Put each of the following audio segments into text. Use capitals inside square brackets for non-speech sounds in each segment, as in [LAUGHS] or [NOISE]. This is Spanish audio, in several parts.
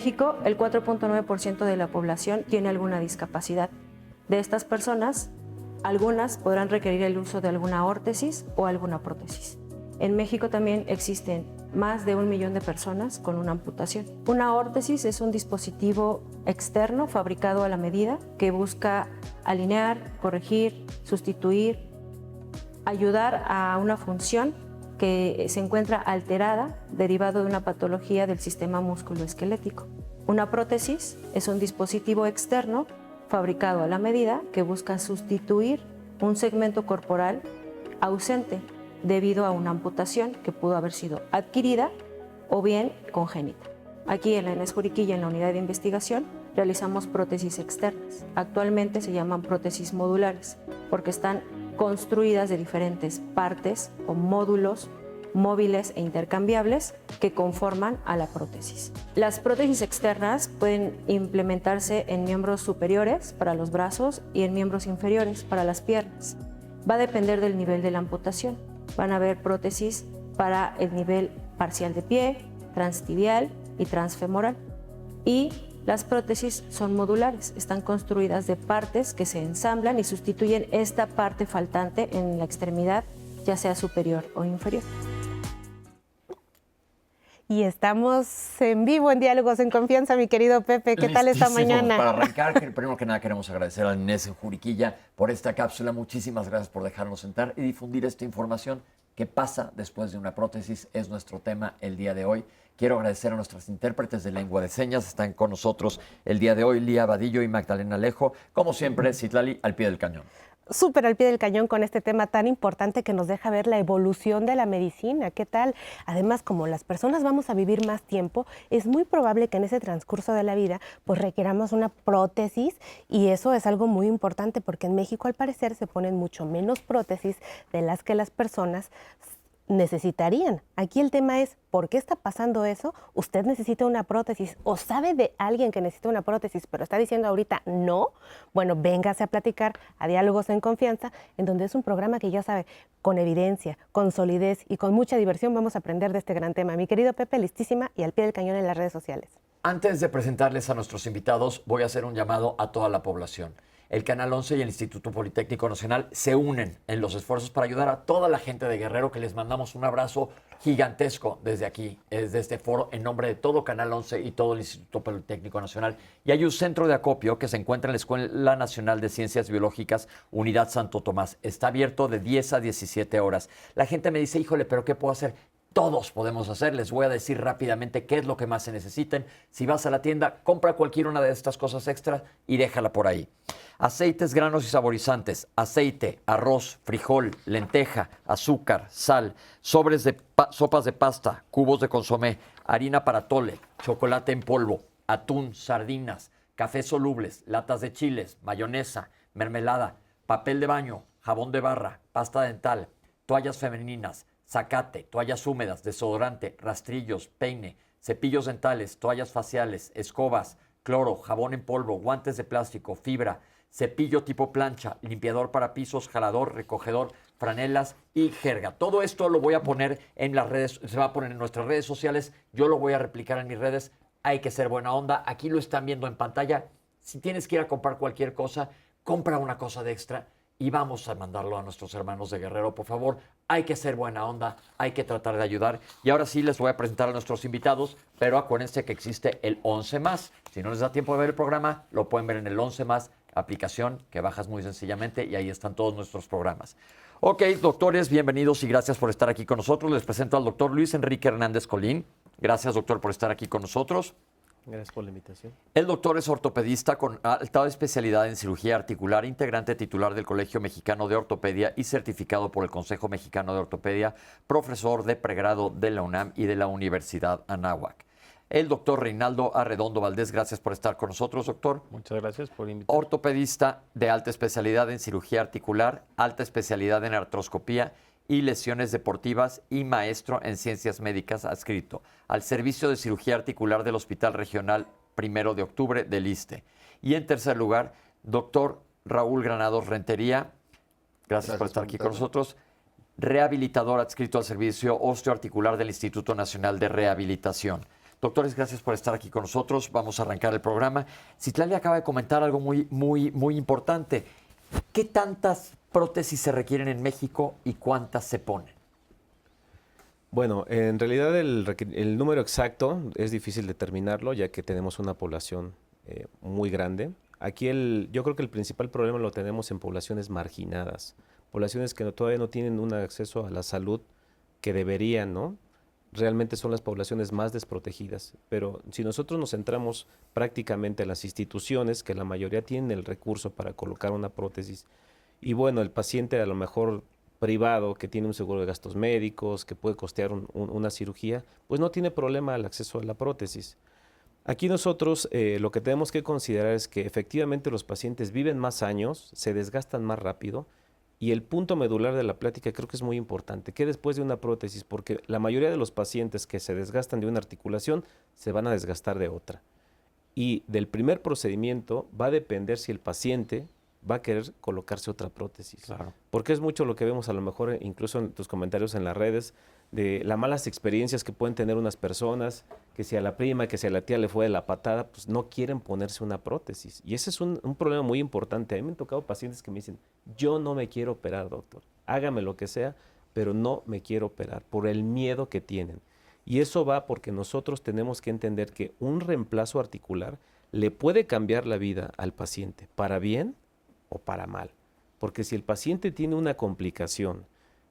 México, el 4.9% de la población tiene alguna discapacidad. De estas personas, algunas podrán requerir el uso de alguna órtesis o alguna prótesis. En México también existen más de un millón de personas con una amputación. Una órtesis es un dispositivo externo fabricado a la medida que busca alinear, corregir, sustituir, ayudar a una función que se encuentra alterada derivado de una patología del sistema musculoesquelético. Una prótesis es un dispositivo externo fabricado a la medida que busca sustituir un segmento corporal ausente debido a una amputación que pudo haber sido adquirida o bien congénita. Aquí en la ENES Juriquilla, en la unidad de investigación, realizamos prótesis externas. Actualmente se llaman prótesis modulares porque están construidas de diferentes partes o módulos móviles e intercambiables que conforman a la prótesis. Las prótesis externas pueden implementarse en miembros superiores para los brazos y en miembros inferiores para las piernas. Va a depender del nivel de la amputación. Van a haber prótesis para el nivel parcial de pie, transtibial y transfemoral. Y las prótesis son modulares, están construidas de partes que se ensamblan y sustituyen esta parte faltante en la extremidad, ya sea superior o inferior. Y estamos en vivo en Diálogos en Confianza, mi querido Pepe. ¿Qué tal esta mañana? Para [LAUGHS] arrancar, primero que nada queremos agradecer a Inés Juriquilla por esta cápsula. Muchísimas gracias por dejarnos sentar y difundir esta información. ¿Qué pasa después de una prótesis? Es nuestro tema el día de hoy. Quiero agradecer a nuestras intérpretes de lengua de señas. Están con nosotros el día de hoy Lía Vadillo y Magdalena Alejo. Como siempre, Citlali al pie del cañón súper al pie del cañón con este tema tan importante que nos deja ver la evolución de la medicina. ¿Qué tal? Además, como las personas vamos a vivir más tiempo, es muy probable que en ese transcurso de la vida pues requeramos una prótesis y eso es algo muy importante porque en México al parecer se ponen mucho menos prótesis de las que las personas necesitarían. Aquí el tema es, ¿por qué está pasando eso? Usted necesita una prótesis o sabe de alguien que necesita una prótesis, pero está diciendo ahorita no. Bueno, véngase a platicar a Diálogos en Confianza, en donde es un programa que ya sabe, con evidencia, con solidez y con mucha diversión vamos a aprender de este gran tema. Mi querido Pepe, listísima y al pie del cañón en las redes sociales. Antes de presentarles a nuestros invitados, voy a hacer un llamado a toda la población el Canal 11 y el Instituto Politécnico Nacional se unen en los esfuerzos para ayudar a toda la gente de Guerrero, que les mandamos un abrazo gigantesco desde aquí, desde este foro, en nombre de todo Canal 11 y todo el Instituto Politécnico Nacional. Y hay un centro de acopio que se encuentra en la Escuela Nacional de Ciencias Biológicas, Unidad Santo Tomás. Está abierto de 10 a 17 horas. La gente me dice, híjole, pero ¿qué puedo hacer? Todos podemos hacer. Les voy a decir rápidamente qué es lo que más se necesiten. Si vas a la tienda, compra cualquier una de estas cosas extra y déjala por ahí. Aceites, granos y saborizantes, aceite, arroz, frijol, lenteja, azúcar, sal, sobres de sopas de pasta, cubos de consomé, harina para tole, chocolate en polvo, atún, sardinas, café solubles, latas de chiles, mayonesa, mermelada, papel de baño, jabón de barra, pasta dental, toallas femeninas, zacate, toallas húmedas, desodorante, rastrillos, peine, cepillos dentales, toallas faciales, escobas, cloro, jabón en polvo, guantes de plástico, fibra, cepillo tipo plancha, limpiador para pisos, jalador, recogedor, franelas y jerga. Todo esto lo voy a poner en las redes, se va a poner en nuestras redes sociales, yo lo voy a replicar en mis redes. Hay que ser buena onda, aquí lo están viendo en pantalla. Si tienes que ir a comprar cualquier cosa, compra una cosa de extra y vamos a mandarlo a nuestros hermanos de Guerrero, por favor. Hay que ser buena onda, hay que tratar de ayudar. Y ahora sí les voy a presentar a nuestros invitados, pero acuérdense que existe el 11 más. Si no les da tiempo de ver el programa, lo pueden ver en el 11 más aplicación que bajas muy sencillamente y ahí están todos nuestros programas. Ok, doctores, bienvenidos y gracias por estar aquí con nosotros. Les presento al doctor Luis Enrique Hernández Colín. Gracias, doctor, por estar aquí con nosotros. Gracias por la invitación. El doctor es ortopedista con alta especialidad en cirugía articular, integrante titular del Colegio Mexicano de Ortopedia y certificado por el Consejo Mexicano de Ortopedia, profesor de pregrado de la UNAM y de la Universidad Anáhuac. El doctor Reinaldo Arredondo Valdés, gracias por estar con nosotros, doctor. Muchas gracias por invitarme. Ortopedista de alta especialidad en cirugía articular, alta especialidad en artroscopía y lesiones deportivas y maestro en ciencias médicas adscrito al Servicio de Cirugía Articular del Hospital Regional Primero de Octubre del ISTE. Y en tercer lugar, doctor Raúl Granados Rentería, gracias, por estar aquí con nosotros, rehabilitador adscrito al Servicio Osteoarticular del Instituto Nacional de Rehabilitación. Doctores, gracias por estar aquí con nosotros. Vamos a arrancar el programa. Citlali acaba de comentar algo muy, muy, muy importante. ¿Qué tantas prótesis se requieren en México y cuántas se ponen? Bueno, en realidad el, número exacto es difícil determinarlo, ya que tenemos una población eh, muy grande. Aquí el, yo creo que el principal problema lo tenemos en poblaciones marginadas, poblaciones que todavía no tienen un acceso a la salud que deberían, ¿no? Realmente son las poblaciones más desprotegidas. Pero si nosotros nos centramos prácticamente en las instituciones, que la mayoría tienen el recurso para colocar una prótesis, y bueno, el paciente a lo mejor privado que tiene un seguro de gastos médicos, que puede costear un- un- una cirugía, pues no tiene problema al acceso a la prótesis. Aquí nosotros eh, lo que tenemos que considerar es que efectivamente los pacientes viven más años, se desgastan más rápido y el punto medular de la plática creo que es muy importante, que después de una prótesis, porque la mayoría de los pacientes que se desgastan de una articulación se van a desgastar de otra. Y del primer procedimiento va a depender si el paciente va a querer colocarse otra prótesis. Claro. Porque es mucho lo que vemos a lo mejor, eh, incluso en tus comentarios en las redes, de las malas experiencias que pueden tener unas personas, que si a la prima, que si a la tía le fue de la patada, pues no quieren ponerse una prótesis. Y ese es un, un problema muy importante. A mí me han tocado pacientes que me dicen, yo no me quiero operar, doctor. Hágame lo que sea, pero no me quiero operar por el miedo que tienen. Y eso va porque nosotros tenemos que entender que un reemplazo articular le puede cambiar la vida al paciente, para bien o para mal. Porque si el paciente tiene una complicación,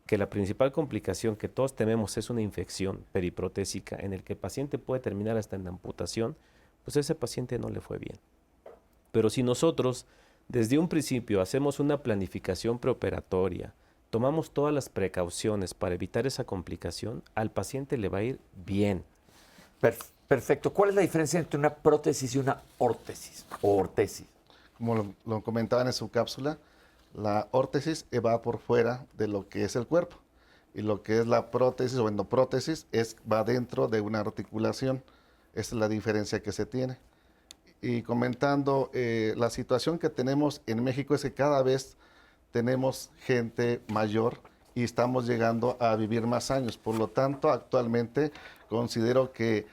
que la principal complicación que todos tememos es una infección periprotésica en el que el paciente puede terminar hasta en amputación, pues ese paciente no le fue bien. Pero si nosotros desde un principio hacemos una planificación preoperatoria, tomamos todas las precauciones para evitar esa complicación, al paciente le va a ir bien. Per- perfecto. ¿Cuál es la diferencia entre una prótesis y una órtesis o ortesis? Como lo, comentaban en su cápsula, la órtesis va por fuera de lo que es el cuerpo y lo que es la prótesis o endoprótesis es, va dentro de una articulación. Esa es la diferencia que se tiene. Y comentando, eh, la situación que tenemos en México es que cada vez tenemos gente mayor y estamos llegando a vivir más años. Por lo tanto, actualmente considero que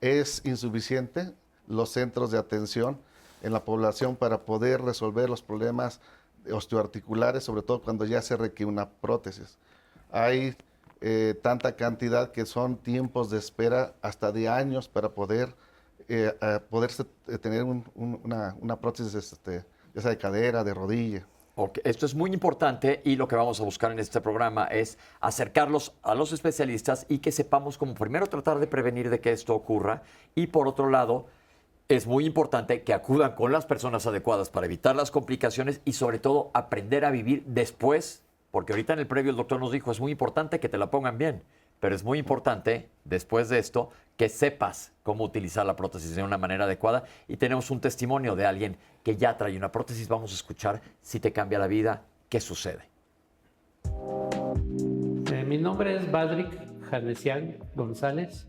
es insuficiente los centros de atención en la población para poder resolver los problemas osteoarticulares, sobre todo cuando ya se requiere una prótesis. Hay eh, tanta cantidad que son tiempos de espera hasta de años para poder eh, poderse eh, tener un- un- una, una prótesis este, ya sea de cadera, de rodilla. Ok, Esto es muy importante y lo que vamos a buscar en este programa es acercarlos a los especialistas y que sepamos cómo primero tratar de prevenir de que esto ocurra y por otro lado es muy importante que acudan con las personas adecuadas para evitar las complicaciones y sobre todo aprender a vivir después, porque ahorita en el previo el doctor nos dijo es muy importante que te la pongan bien, pero es muy importante después de esto que sepas cómo utilizar la prótesis de una manera adecuada y tenemos un testimonio de alguien que ya trae una prótesis, vamos a escuchar si te cambia la vida, qué sucede. Eh, mi nombre es Badrik Janesian González.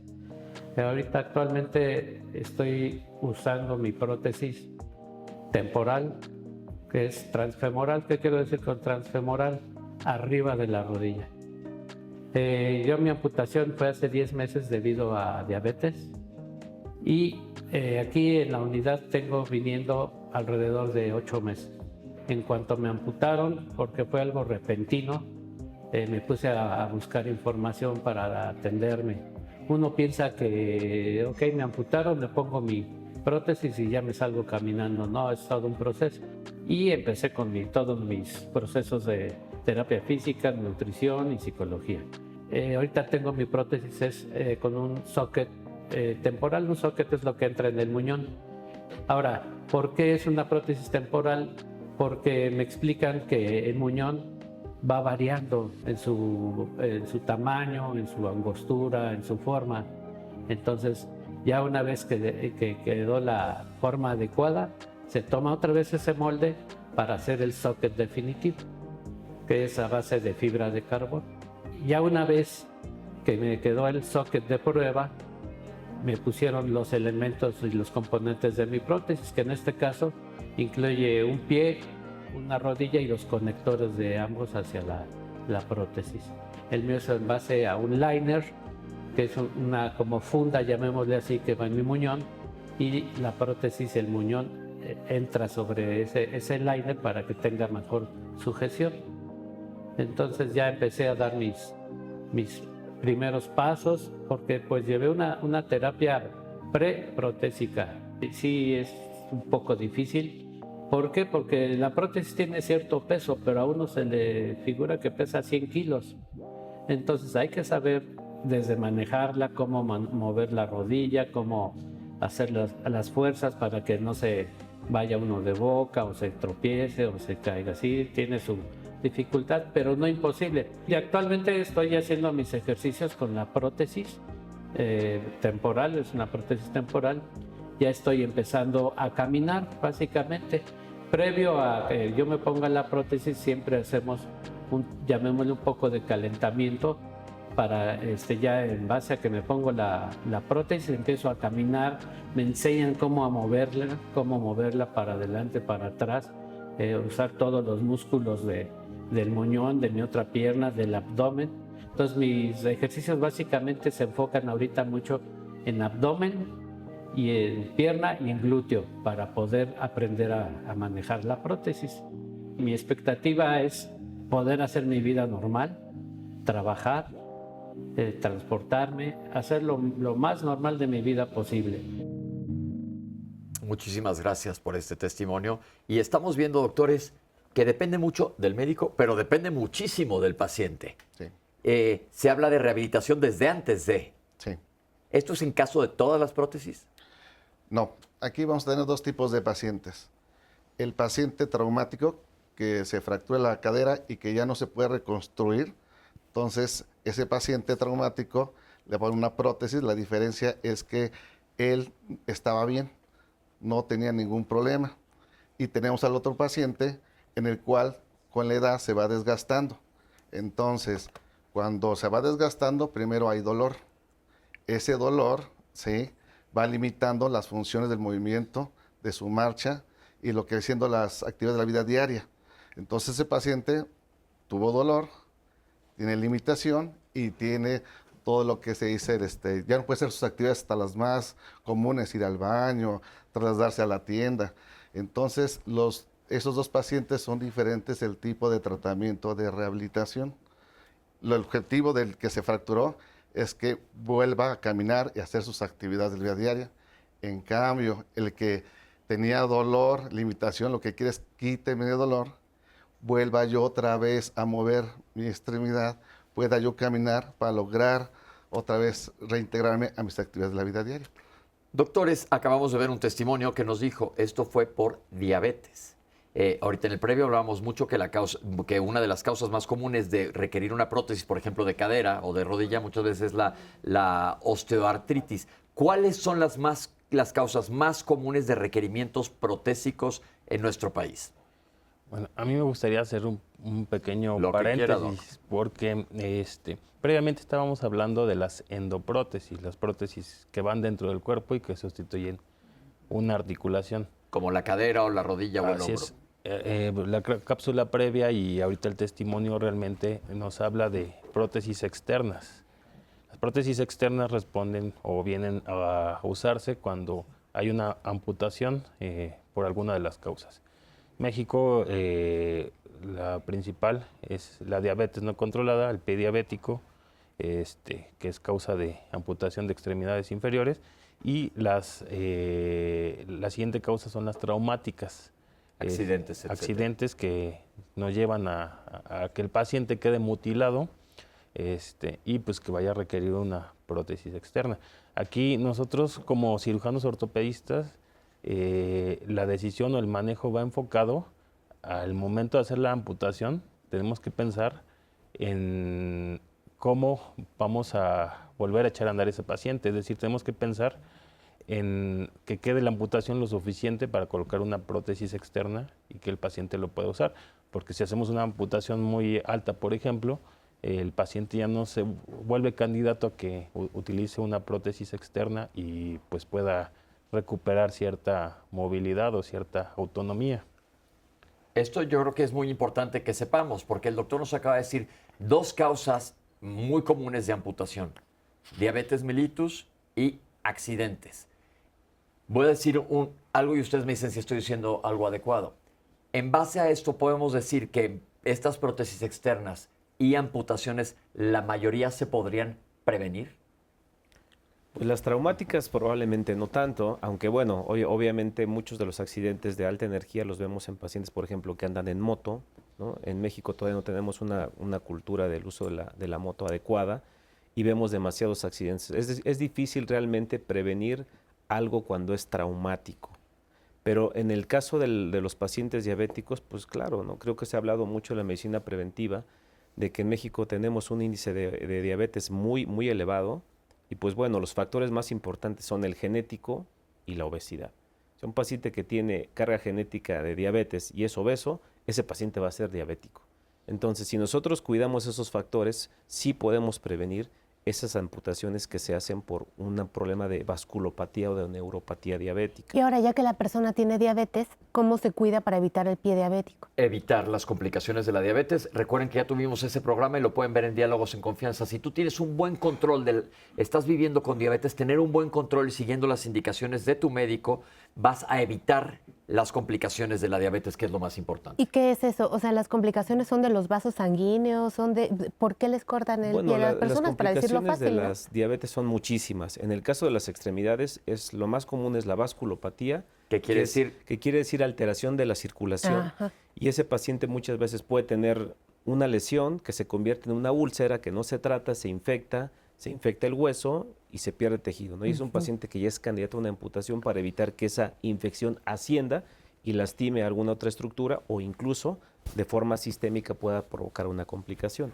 Ahorita actualmente estoy usando mi prótesis temporal, que es transfemoral. ¿Qué quiero decir con transfemoral? Arriba de la rodilla. Eh, yo mi amputación fue hace 10 meses debido a diabetes y eh, aquí en la unidad tengo viniendo alrededor de 8 meses. En cuanto me amputaron, porque fue algo repentino, eh, me puse a, a buscar información para atenderme. Uno piensa que, ok, me amputaron, le pongo mi prótesis y ya me salgo caminando. No, es todo un proceso. Y empecé con mi- todos mis procesos de terapia física, nutrición y psicología. Eh, ahorita tengo mi prótesis es, eh, con un socket eh, temporal. Un socket es lo que entra en el muñón. Ahora, ¿por qué es una prótesis temporal? Porque me explican que el muñón va variando en su, en su tamaño, en su angostura, en su forma. Entonces, ya una vez que, que quedó la forma adecuada, se toma otra vez ese molde para hacer el socket definitivo, que es a base de fibra de carbón. Ya una vez que me quedó el socket de prueba, me pusieron los elementos y los componentes de mi prótesis, que en este caso incluye un pie, una rodilla y los conectores de ambos hacia la, la prótesis. El mío es en a un liner que es una como funda, llamémosle así, que va en mi muñón, y la prótesis, el muñón, eh, entra sobre ese, ese liner para que tenga mejor sujeción. Entonces ya empecé a dar mis, mis primeros pasos, porque pues llevé una, una terapia preprotésica. Sí es un poco difícil. ¿Por qué? Porque la prótesis tiene cierto peso, pero a uno se le figura que pesa 100 kilos. Entonces hay que saber desde manejarla, cómo mover la rodilla, cómo hacer las, fuerzas para que no se vaya uno de boca o se tropiece o se caiga así. Tiene su dificultad, pero no imposible. Y actualmente estoy haciendo mis ejercicios con la prótesis eh, temporal, es una prótesis temporal. Ya estoy empezando a caminar, básicamente. Previo a que yo me ponga la prótesis, siempre hacemos un, llamémosle un poco de calentamiento para este, ya en base a que me pongo la, la, prótesis, empiezo a caminar, me enseñan cómo a moverla, cómo moverla para adelante, para atrás, eh, usar todos los músculos de, del muñón, de mi otra pierna, del abdomen. Entonces mis ejercicios básicamente se enfocan ahorita mucho en abdomen y en pierna y en glúteo para poder aprender a, a manejar la prótesis. Mi expectativa es poder hacer mi vida normal, trabajar, eh, transportarme, hacer lo, lo más normal de mi vida posible. Muchísimas gracias por este testimonio. Y estamos viendo, doctores, que depende mucho del médico, pero depende muchísimo del paciente. Sí. Eh, se habla de rehabilitación desde antes de. Sí. ¿Esto es en caso de todas las prótesis? No, aquí vamos a tener dos tipos de pacientes. El paciente traumático que se fractura la cadera y que ya no se puede reconstruir. Entonces, ese paciente traumático le ponen una prótesis. La diferencia es que él estaba bien, no tenía ningún problema. Y tenemos al otro paciente en el cual con la edad se va desgastando. Entonces, cuando se va desgastando, primero hay dolor. Ese dolor ¿sí? Va limitando las funciones del movimiento, de su marcha y lo que siendo las actividades de la vida diaria. Entonces ese paciente tuvo dolor, tiene limitación y tiene todo lo que se dice, este, ya no puede hacer sus actividades hasta las más comunes, ir al baño, trasladarse a la tienda. Entonces los, esos dos pacientes son diferentes el tipo de tratamiento de rehabilitación. El objetivo del que se fracturó es que vuelva a caminar y hacer sus actividades del día a día. En cambio, el que tenía dolor, limitación, lo que quiere es quíteme de dolor, vuelva yo otra vez a mover mi extremidad, pueda yo caminar para lograr otra vez reintegrarme a mis actividades de la vida diaria. Doctores, acabamos de ver un testimonio que nos dijo, esto fue por diabetes. Eh, ahorita en el previo hablábamos mucho que, la causa, que una de las causas más comunes de requerir una prótesis, por ejemplo, de cadera o de rodilla, muchas veces es la, la osteoartritis. ¿Cuáles son las, más, las causas más comunes de requerimientos protésicos en nuestro país? Bueno, a mí me gustaría hacer un, pequeño paréntesis porque este, previamente estábamos hablando de las endoprótesis, las prótesis que van dentro del cuerpo y que sustituyen una articulación. Como la cadera o la rodilla o el hombro. Es. Eh, eh, la cápsula previa y ahorita el testimonio realmente nos habla de prótesis externas. Las prótesis externas responden o vienen a usarse cuando hay una amputación eh, por alguna de las causas. México, eh, la principal es la diabetes no controlada, el pie diabético, este, que es causa de amputación de extremidades inferiores, y las, eh, la siguiente causa son las traumáticas. Accidentes, Accidentes que nos llevan a, que el paciente quede mutilado este, y pues que vaya a requerir una prótesis externa. Aquí nosotros como cirujanos ortopedistas eh, la decisión o el manejo va enfocado al momento de hacer la amputación, tenemos que pensar en cómo vamos a volver a echar a andar ese paciente. Es decir, tenemos que pensar en que quede la amputación lo suficiente para colocar una prótesis externa y que el paciente lo pueda usar. Porque si hacemos una amputación muy alta, por ejemplo, el paciente ya no se vuelve candidato a que utilice una prótesis externa y pues pueda recuperar cierta movilidad o cierta autonomía. Esto yo creo que es muy importante que sepamos, porque el doctor nos acaba de decir dos causas muy comunes de amputación. diabetes mellitus y accidentes. Voy a decir algo y ustedes me dicen si estoy diciendo algo adecuado. En base a esto podemos decir que estas prótesis externas y amputaciones, la mayoría se podrían prevenir. Pues las traumáticas probablemente no tanto, aunque bueno, obviamente muchos de los accidentes de alta energía los vemos en pacientes, por ejemplo, que andan en moto. En México todavía no tenemos una, cultura del uso de la, moto adecuada y vemos demasiados accidentes. Es, es difícil realmente prevenir algo cuando es traumático. Pero en el caso de los pacientes diabéticos, pues claro, ¿no? creo que se ha hablado mucho de la medicina preventiva, de que en México tenemos un índice de, de diabetes muy, muy elevado, y pues bueno, los factores más importantes son el genético y la obesidad. Si un paciente que tiene carga genética de diabetes y es obeso, ese paciente va a ser diabético. Entonces, si nosotros cuidamos esos factores, sí podemos prevenir esas amputaciones que se hacen por un problema de vasculopatía o de neuropatía diabética. Y ahora, ya que la persona tiene diabetes, ¿cómo se cuida para evitar el pie diabético? Evitar las complicaciones de la diabetes. Recuerden que ya tuvimos ese programa y lo pueden ver en Diálogos en Confianza. Si tú tienes un buen control del, estás viviendo con diabetes, tener un buen control y siguiendo las indicaciones de tu médico, vas a evitar las complicaciones de la diabetes, que es lo más importante. ¿Y qué es eso? O sea, las complicaciones son de los vasos sanguíneos, son de ¿por qué les cortan el bueno, pie a las la, personas las para decirlo fácil? de ¿no? las diabetes son muchísimas. En el caso de las extremidades es lo más común es la vasculopatía, ¿Qué quiere que es- decir? que quiere decir alteración de la circulación. Ajá. Y ese paciente muchas veces puede tener una lesión que se convierte en una úlcera que no se trata, se infecta, se infecta el hueso y se pierde tejido. ¿no? Y es un paciente que ya es candidato a una amputación para evitar que esa infección ascienda y lastime alguna otra estructura o incluso de forma sistémica pueda provocar una complicación.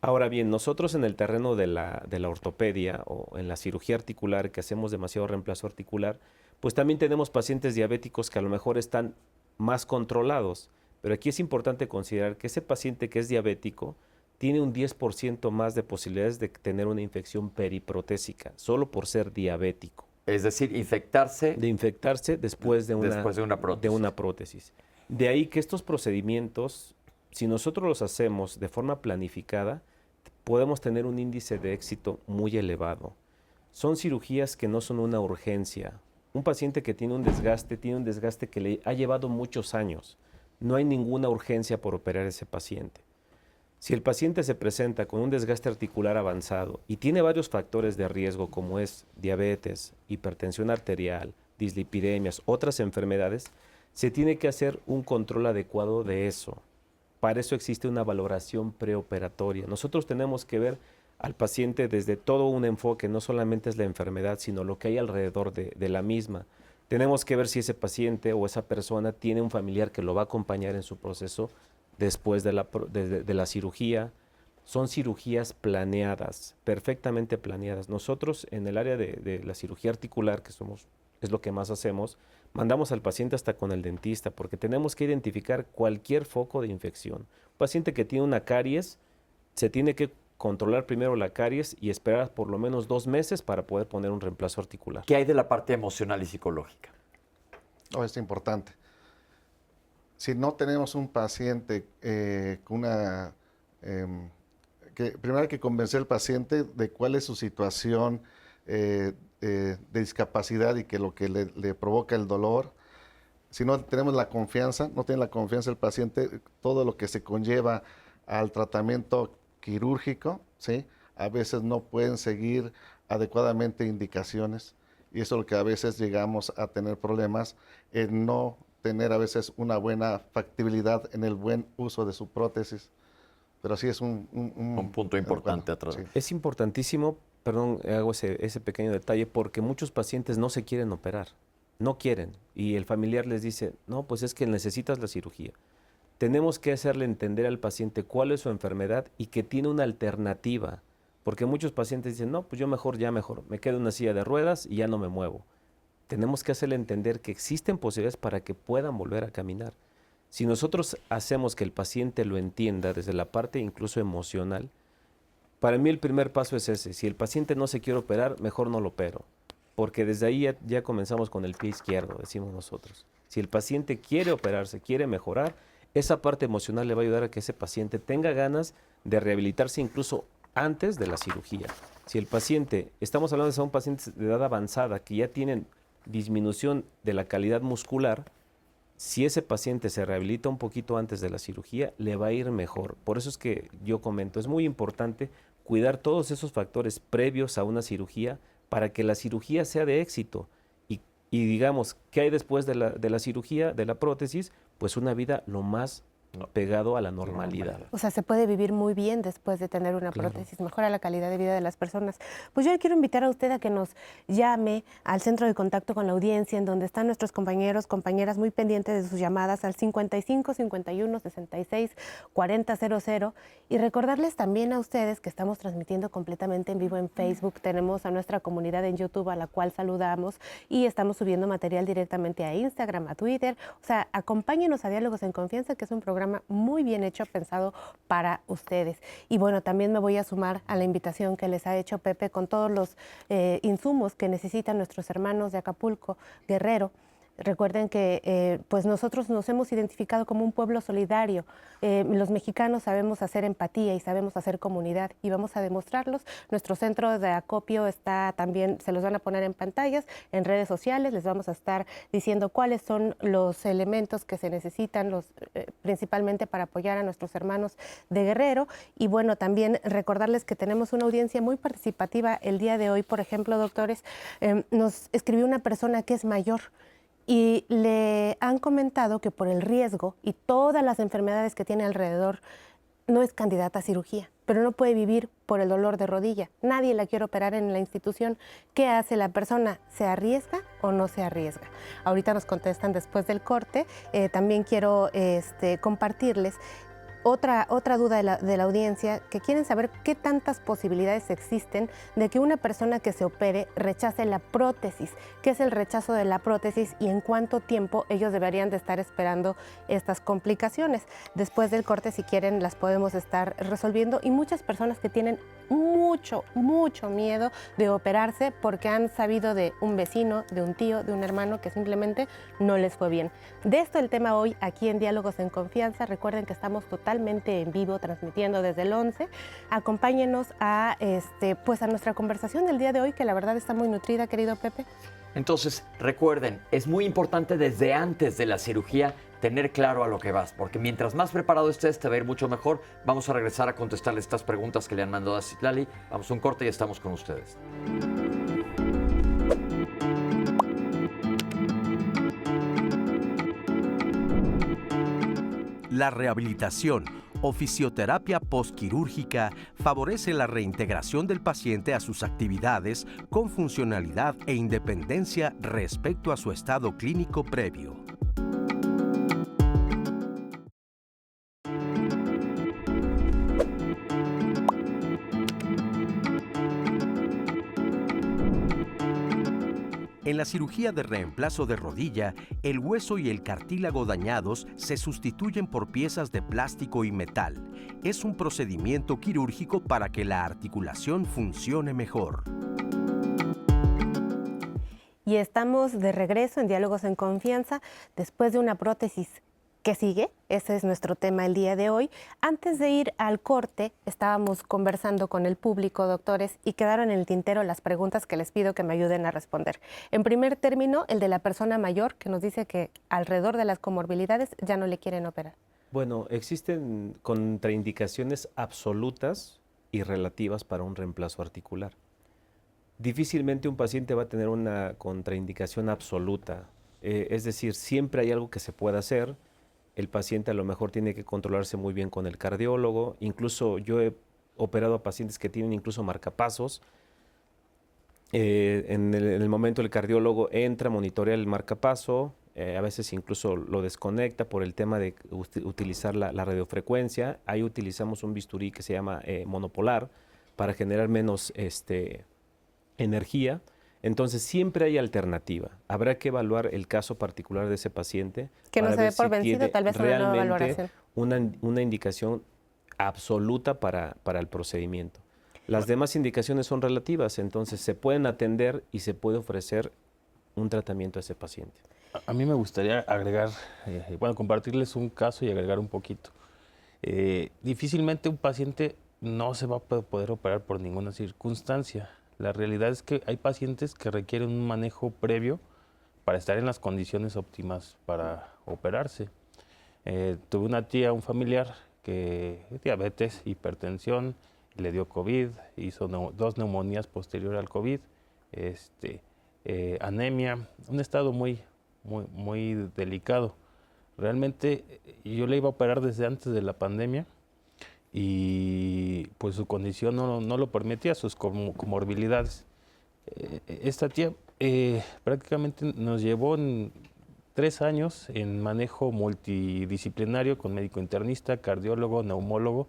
Ahora bien, nosotros en el terreno de la, de la ortopedia o en la cirugía articular, que hacemos demasiado reemplazo articular, pues también tenemos pacientes diabéticos que a lo mejor están más controlados. Pero aquí es importante considerar que ese paciente que es diabético tiene un 10% más de posibilidades de tener una infección periprotésica, solo por ser diabético, Es decir, infectarse. de infectarse después de una, Después de una prótesis. de una prótesis. De ahí que estos procedimientos, si nosotros los hacemos de forma planificada, podemos tener un índice de éxito muy elevado. Son cirugías que no son una urgencia. Un paciente que tiene un desgaste, tiene un desgaste que le ha llevado muchos años. No hay ninguna urgencia por operar a ese paciente. Si el paciente se presenta con un desgaste articular avanzado y tiene varios factores de riesgo como es diabetes, hipertensión arterial, dislipidemias, otras enfermedades, se tiene que hacer un control adecuado de eso. Para eso existe una valoración preoperatoria. Nosotros tenemos que ver al paciente desde todo un enfoque, no solamente es la enfermedad, sino lo que hay alrededor de, la misma. Tenemos que ver si ese paciente o esa persona tiene un familiar que lo va a acompañar en su proceso después de la, de- de- la cirugía. Son cirugías planeadas, perfectamente planeadas. Nosotros en el área de, de la cirugía articular, que somos, es lo que más hacemos, mandamos al paciente hasta con el dentista, porque tenemos que identificar cualquier foco de infección. Un paciente que tiene una caries, se tiene que controlar primero la caries y esperar por lo menos dos meses para poder poner un reemplazo articular. ¿Qué hay de la parte emocional y psicológica? No, es importante. Si no tenemos un paciente eh, con una... em, que primero hay que convencer al paciente de cuál es su situación eh, de discapacidad y que lo que le, le provoca el dolor. Si no tenemos la confianza, no tiene la confianza el paciente, todo lo que se conlleva al tratamiento quirúrgico, ¿sí? a veces no pueden seguir adecuadamente indicaciones y eso es lo que a veces llegamos a tener problemas en no tener a veces una buena factibilidad en el buen uso de su prótesis. Pero sí es un, un, Un punto importante bueno, atrás. sí. Es importantísimo, perdón, hago ese, ese pequeño detalle, porque muchos pacientes no se quieren operar, no quieren, y el familiar les dice, no, pues es que necesitas la cirugía. Tenemos que hacerle entender al paciente cuál es su enfermedad y que tiene una alternativa, porque muchos pacientes dicen, no, pues yo mejor, ya mejor, me quedo en una silla de ruedas y ya no me muevo. Tenemos que hacerle entender que existen posibilidades para que puedan volver a caminar. Si nosotros hacemos que el paciente lo entienda desde la parte incluso emocional, para mí el primer paso es ese. Si el paciente no se quiere operar, mejor no lo opero. Porque desde ahí ya, comenzamos con el pie izquierdo, decimos nosotros. Si el paciente quiere operarse, quiere mejorar, esa parte emocional le va a ayudar a que ese paciente tenga ganas de rehabilitarse incluso antes de la cirugía. Si el paciente, estamos hablando de son pacientes de edad avanzada que ya tienen disminución de la calidad muscular, si ese paciente se rehabilita un poquito antes de la cirugía, le va a ir mejor. Por eso es que yo comento, es muy importante cuidar todos esos factores previos a una cirugía para que la cirugía sea de éxito. Y, y digamos, ¿qué hay después de la, de la cirugía, de la prótesis? Pues una vida lo más pegado a la normalidad. O sea, se puede vivir muy bien después de tener una prótesis, mejora la calidad de vida de las personas. Pues yo le quiero invitar a usted a que nos llame al centro de contacto con la audiencia, en donde están nuestros compañeros, compañeras muy pendientes de sus llamadas al 55 51 66 40 00 y recordarles también a ustedes que estamos transmitiendo completamente en vivo en Facebook, tenemos a nuestra comunidad en YouTube a la cual saludamos y estamos subiendo material directamente a Instagram, a Twitter, o sea, acompáñenos a Diálogos en Confianza, que es un programa muy bien hecho, pensado para ustedes. Y bueno, también me voy a sumar a la invitación que les ha hecho Pepe con todos los eh, insumos que necesitan nuestros hermanos de Acapulco, Guerrero. Recuerden que eh, pues nosotros nos hemos identificado como un pueblo solidario. Eh, los mexicanos sabemos hacer empatía y sabemos hacer comunidad y vamos a demostrarlos. Nuestro centro de acopio está también, se los van a poner en pantallas, en redes sociales, les vamos a estar diciendo cuáles son los elementos que se necesitan, los, eh, principalmente para apoyar a nuestros hermanos de Guerrero. Y bueno, también recordarles que tenemos una audiencia muy participativa el día de hoy. Por ejemplo, doctores, nos escribió una persona que es mayor y le han comentado que por el riesgo y todas las enfermedades que tiene alrededor, no es candidata a cirugía, pero no puede vivir por el dolor de rodilla. Nadie la quiere operar en la institución. ¿Qué hace la persona? ¿Se arriesga o no se arriesga? Ahorita nos contestan después del corte. Eh, también quiero este, compartirles otra, otra duda de la, de la, audiencia, que quieren saber qué tantas posibilidades existen de que una persona que se opere rechace la prótesis, qué es el rechazo de la prótesis y en cuánto tiempo ellos deberían de estar esperando estas complicaciones. Después del corte, si quieren, las podemos estar resolviendo y muchas personas que tienen mucho, mucho miedo de operarse porque han sabido de un vecino, de un tío, de un hermano que simplemente no les fue bien. De esto el tema hoy aquí en Diálogos en Confianza. Recuerden que estamos totalmente en vivo transmitiendo desde el 11. Acompáñenos a, este, pues a nuestra conversación del día de hoy que la verdad está muy nutrida, querido Pepe. Entonces, recuerden, es muy importante desde antes de la cirugía tener claro a lo que vas, porque mientras más preparado estés, te va a ir mucho mejor. Vamos a regresar a contestarle estas preguntas que le han mandado a Citlali. Vamos a un corte y estamos con ustedes. La rehabilitación o fisioterapia postquirúrgica favorece la reintegración del paciente a sus actividades con funcionalidad e independencia respecto a su estado clínico previo. En la cirugía de reemplazo de rodilla, el hueso y el cartílago dañados se sustituyen por piezas de plástico y metal. Es un procedimiento quirúrgico para que la articulación funcione mejor. Y estamos de regreso en Diálogos en Confianza después de una prótesis ¿Qué sigue? Ese es nuestro tema el día de hoy. Antes de ir al corte, estábamos conversando con el público, doctores, y quedaron en el tintero las preguntas que les pido que me ayuden a responder. En primer término, el de la persona mayor, que nos dice que alrededor de las comorbilidades ya no le quieren operar. Bueno, existen contraindicaciones absolutas y relativas para un reemplazo articular. Difícilmente un paciente va a tener una contraindicación absoluta. Eh, es decir, siempre hay algo que se pueda hacer el paciente a lo mejor tiene que controlarse muy bien con el cardiólogo. Incluso yo he operado a pacientes que tienen incluso marcapasos. Eh, en, el, momento el cardiólogo entra, monitorea el marcapaso, eh, a veces incluso lo desconecta por el tema de utilizar la, radiofrecuencia. Ahí utilizamos un bisturí que se llama eh, monopolar para generar menos este, energía. Entonces siempre hay alternativa. Habrá que evaluar el caso particular de ese paciente. Que no se ve por vencido, tal vez realmente una, una indicación absoluta para, para el procedimiento. Las demás indicaciones son relativas, entonces se pueden atender y se puede ofrecer un tratamiento a ese paciente. A mí me gustaría agregar, eh, bueno, compartirles un caso y agregar un poquito. Eh, difícilmente un paciente no se va a poder operar por ninguna circunstancia. La realidad es que hay pacientes que requieren un manejo previo para estar en las condiciones óptimas para operarse. Eh, tuve una tía, un familiar, que diabetes, hipertensión, le dio COVID, hizo dos neumonías posterior al COVID, este, eh, anemia, un estado muy, muy, muy delicado. Realmente eh, yo le iba a operar desde antes de la pandemia y pues su condición no, no lo permitía, sus comorbilidades. Eh, esta tía prácticamente nos llevó en tres años en manejo multidisciplinario con médico internista, cardiólogo, neumólogo,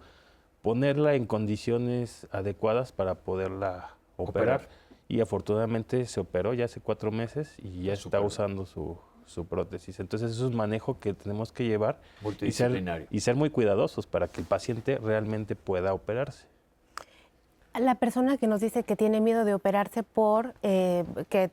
ponerla en condiciones adecuadas para poderla operar. Y afortunadamente se operó ya hace cuatro meses y ya está usando su, su prótesis. Entonces es un manejo que tenemos que llevar y ser, y ser muy cuidadosos para que el paciente realmente pueda operarse. La persona que nos dice que tiene miedo de operarse por eh, que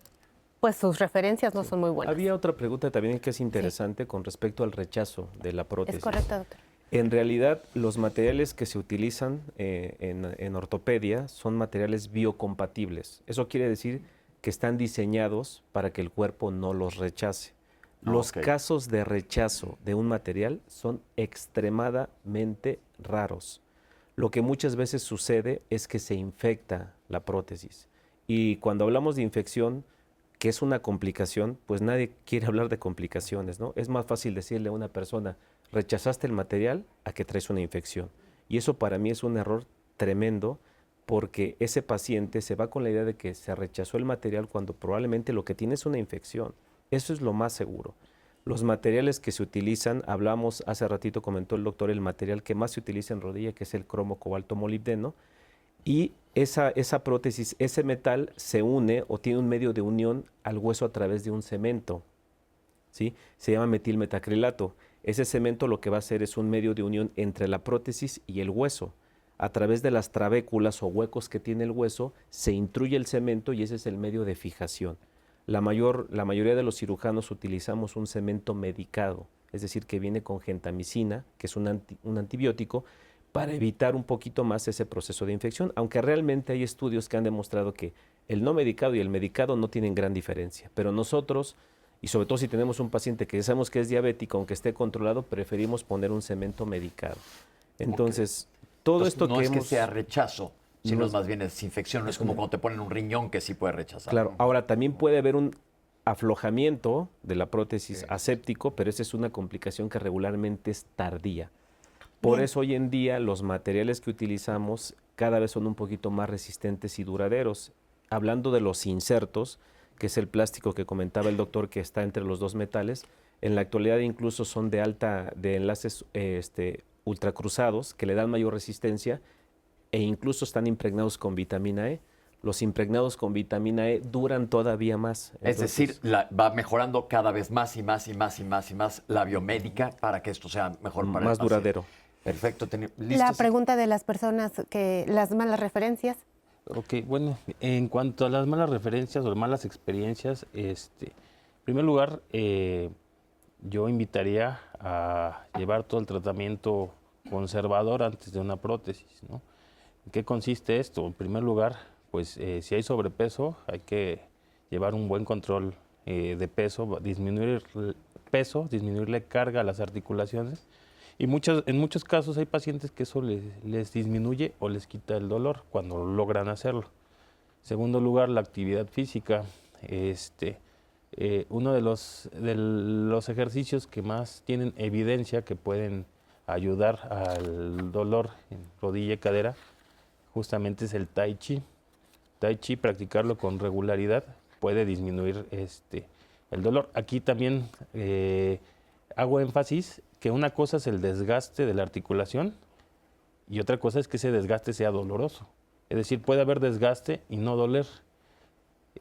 pues sus referencias no son muy buenas. Había otra pregunta también que es interesante con respecto al rechazo de la prótesis. Es correcto, doctor. En realidad, los materiales que se utilizan eh, en, ortopedia son materiales biocompatibles. Eso quiere decir que están diseñados para que el cuerpo no los rechace. Ah, los casos de rechazo de un material son extremadamente raros. Lo que muchas veces sucede es que se infecta la prótesis. Y cuando hablamos de infección, que es una complicación, pues nadie quiere hablar de complicaciones, ¿no? Es más fácil decirle a una persona, rechazaste el material a que traes una infección. Y eso para mí es un error tremendo porque ese paciente se va con la idea de que se rechazó el material cuando probablemente lo que tiene es una infección. Eso es lo más seguro. Los materiales que se utilizan, hablamos hace ratito, comentó el doctor, el material que más se utiliza en rodilla, que es el cromo cobalto molibdeno, y esa, prótesis, ese metal se une o tiene un medio de unión al hueso a través de un cemento. ¿sí? Se llama metilmetacrilato. Ese cemento lo que va a hacer es un medio de unión entre la prótesis y el hueso. A través de las trabéculas o huecos que tiene el hueso se intruye el cemento y ese es el medio de fijación. La, mayor, la mayoría de los cirujanos utilizamos un cemento medicado, es decir, que viene con gentamicina, que es un, un antibiótico, para evitar un poquito más ese proceso de infección, aunque realmente hay estudios que han demostrado que el no medicado y el medicado no tienen gran diferencia, pero nosotros y sobre todo si tenemos un paciente que sabemos que es diabético, aunque esté controlado, preferimos poner un cemento medicado. Entonces, todo esto no que es que sea rechazo, sino más bien es infección, no es como cuando te ponen un riñón que sí puede rechazar. Claro, ahora también puede haber un aflojamiento de la prótesis aséptico, pero esa es una complicación que regularmente es tardía. Por eso hoy en día los materiales que utilizamos cada vez son un poquito más resistentes y duraderos. Hablando de los insertos, que es el plástico que comentaba el doctor que está entre los dos metales. En la actualidad incluso son de alta, de enlaces este, ultracruzados que le dan mayor resistencia e incluso están impregnados con vitamina E. Los impregnados con vitamina E duran todavía más. es decir, va mejorando cada vez más y más y más y más y más la biomédica para que esto sea mejor para más duradero. Perfecto. La pregunta de las personas que las malas referencias. Ok, bueno, en cuanto a las malas referencias o malas experiencias, este, en primer lugar, eh, yo invitaría a llevar todo el tratamiento conservador antes de una prótesis, ¿no? ¿En qué consiste esto? En primer lugar, pues eh, si hay sobrepeso, hay que llevar un buen control eh, de peso, disminuir el peso, disminuirle carga a las articulaciones y muchos, en muchos casos hay pacientes que eso les, disminuye o les quita el dolor cuando logran hacerlo. Segundo lugar, la actividad física. Este, eh, uno de los, de los ejercicios que más tienen evidencia que pueden ayudar al dolor en rodilla y cadera, justamente es el tai chi. Tai chi, practicarlo con regularidad puede disminuir este, el dolor. Aquí también eh, hago énfasis que una cosa es el desgaste de la articulación y otra cosa es que ese desgaste sea doloroso. Es decir, puede haber desgaste y no doler.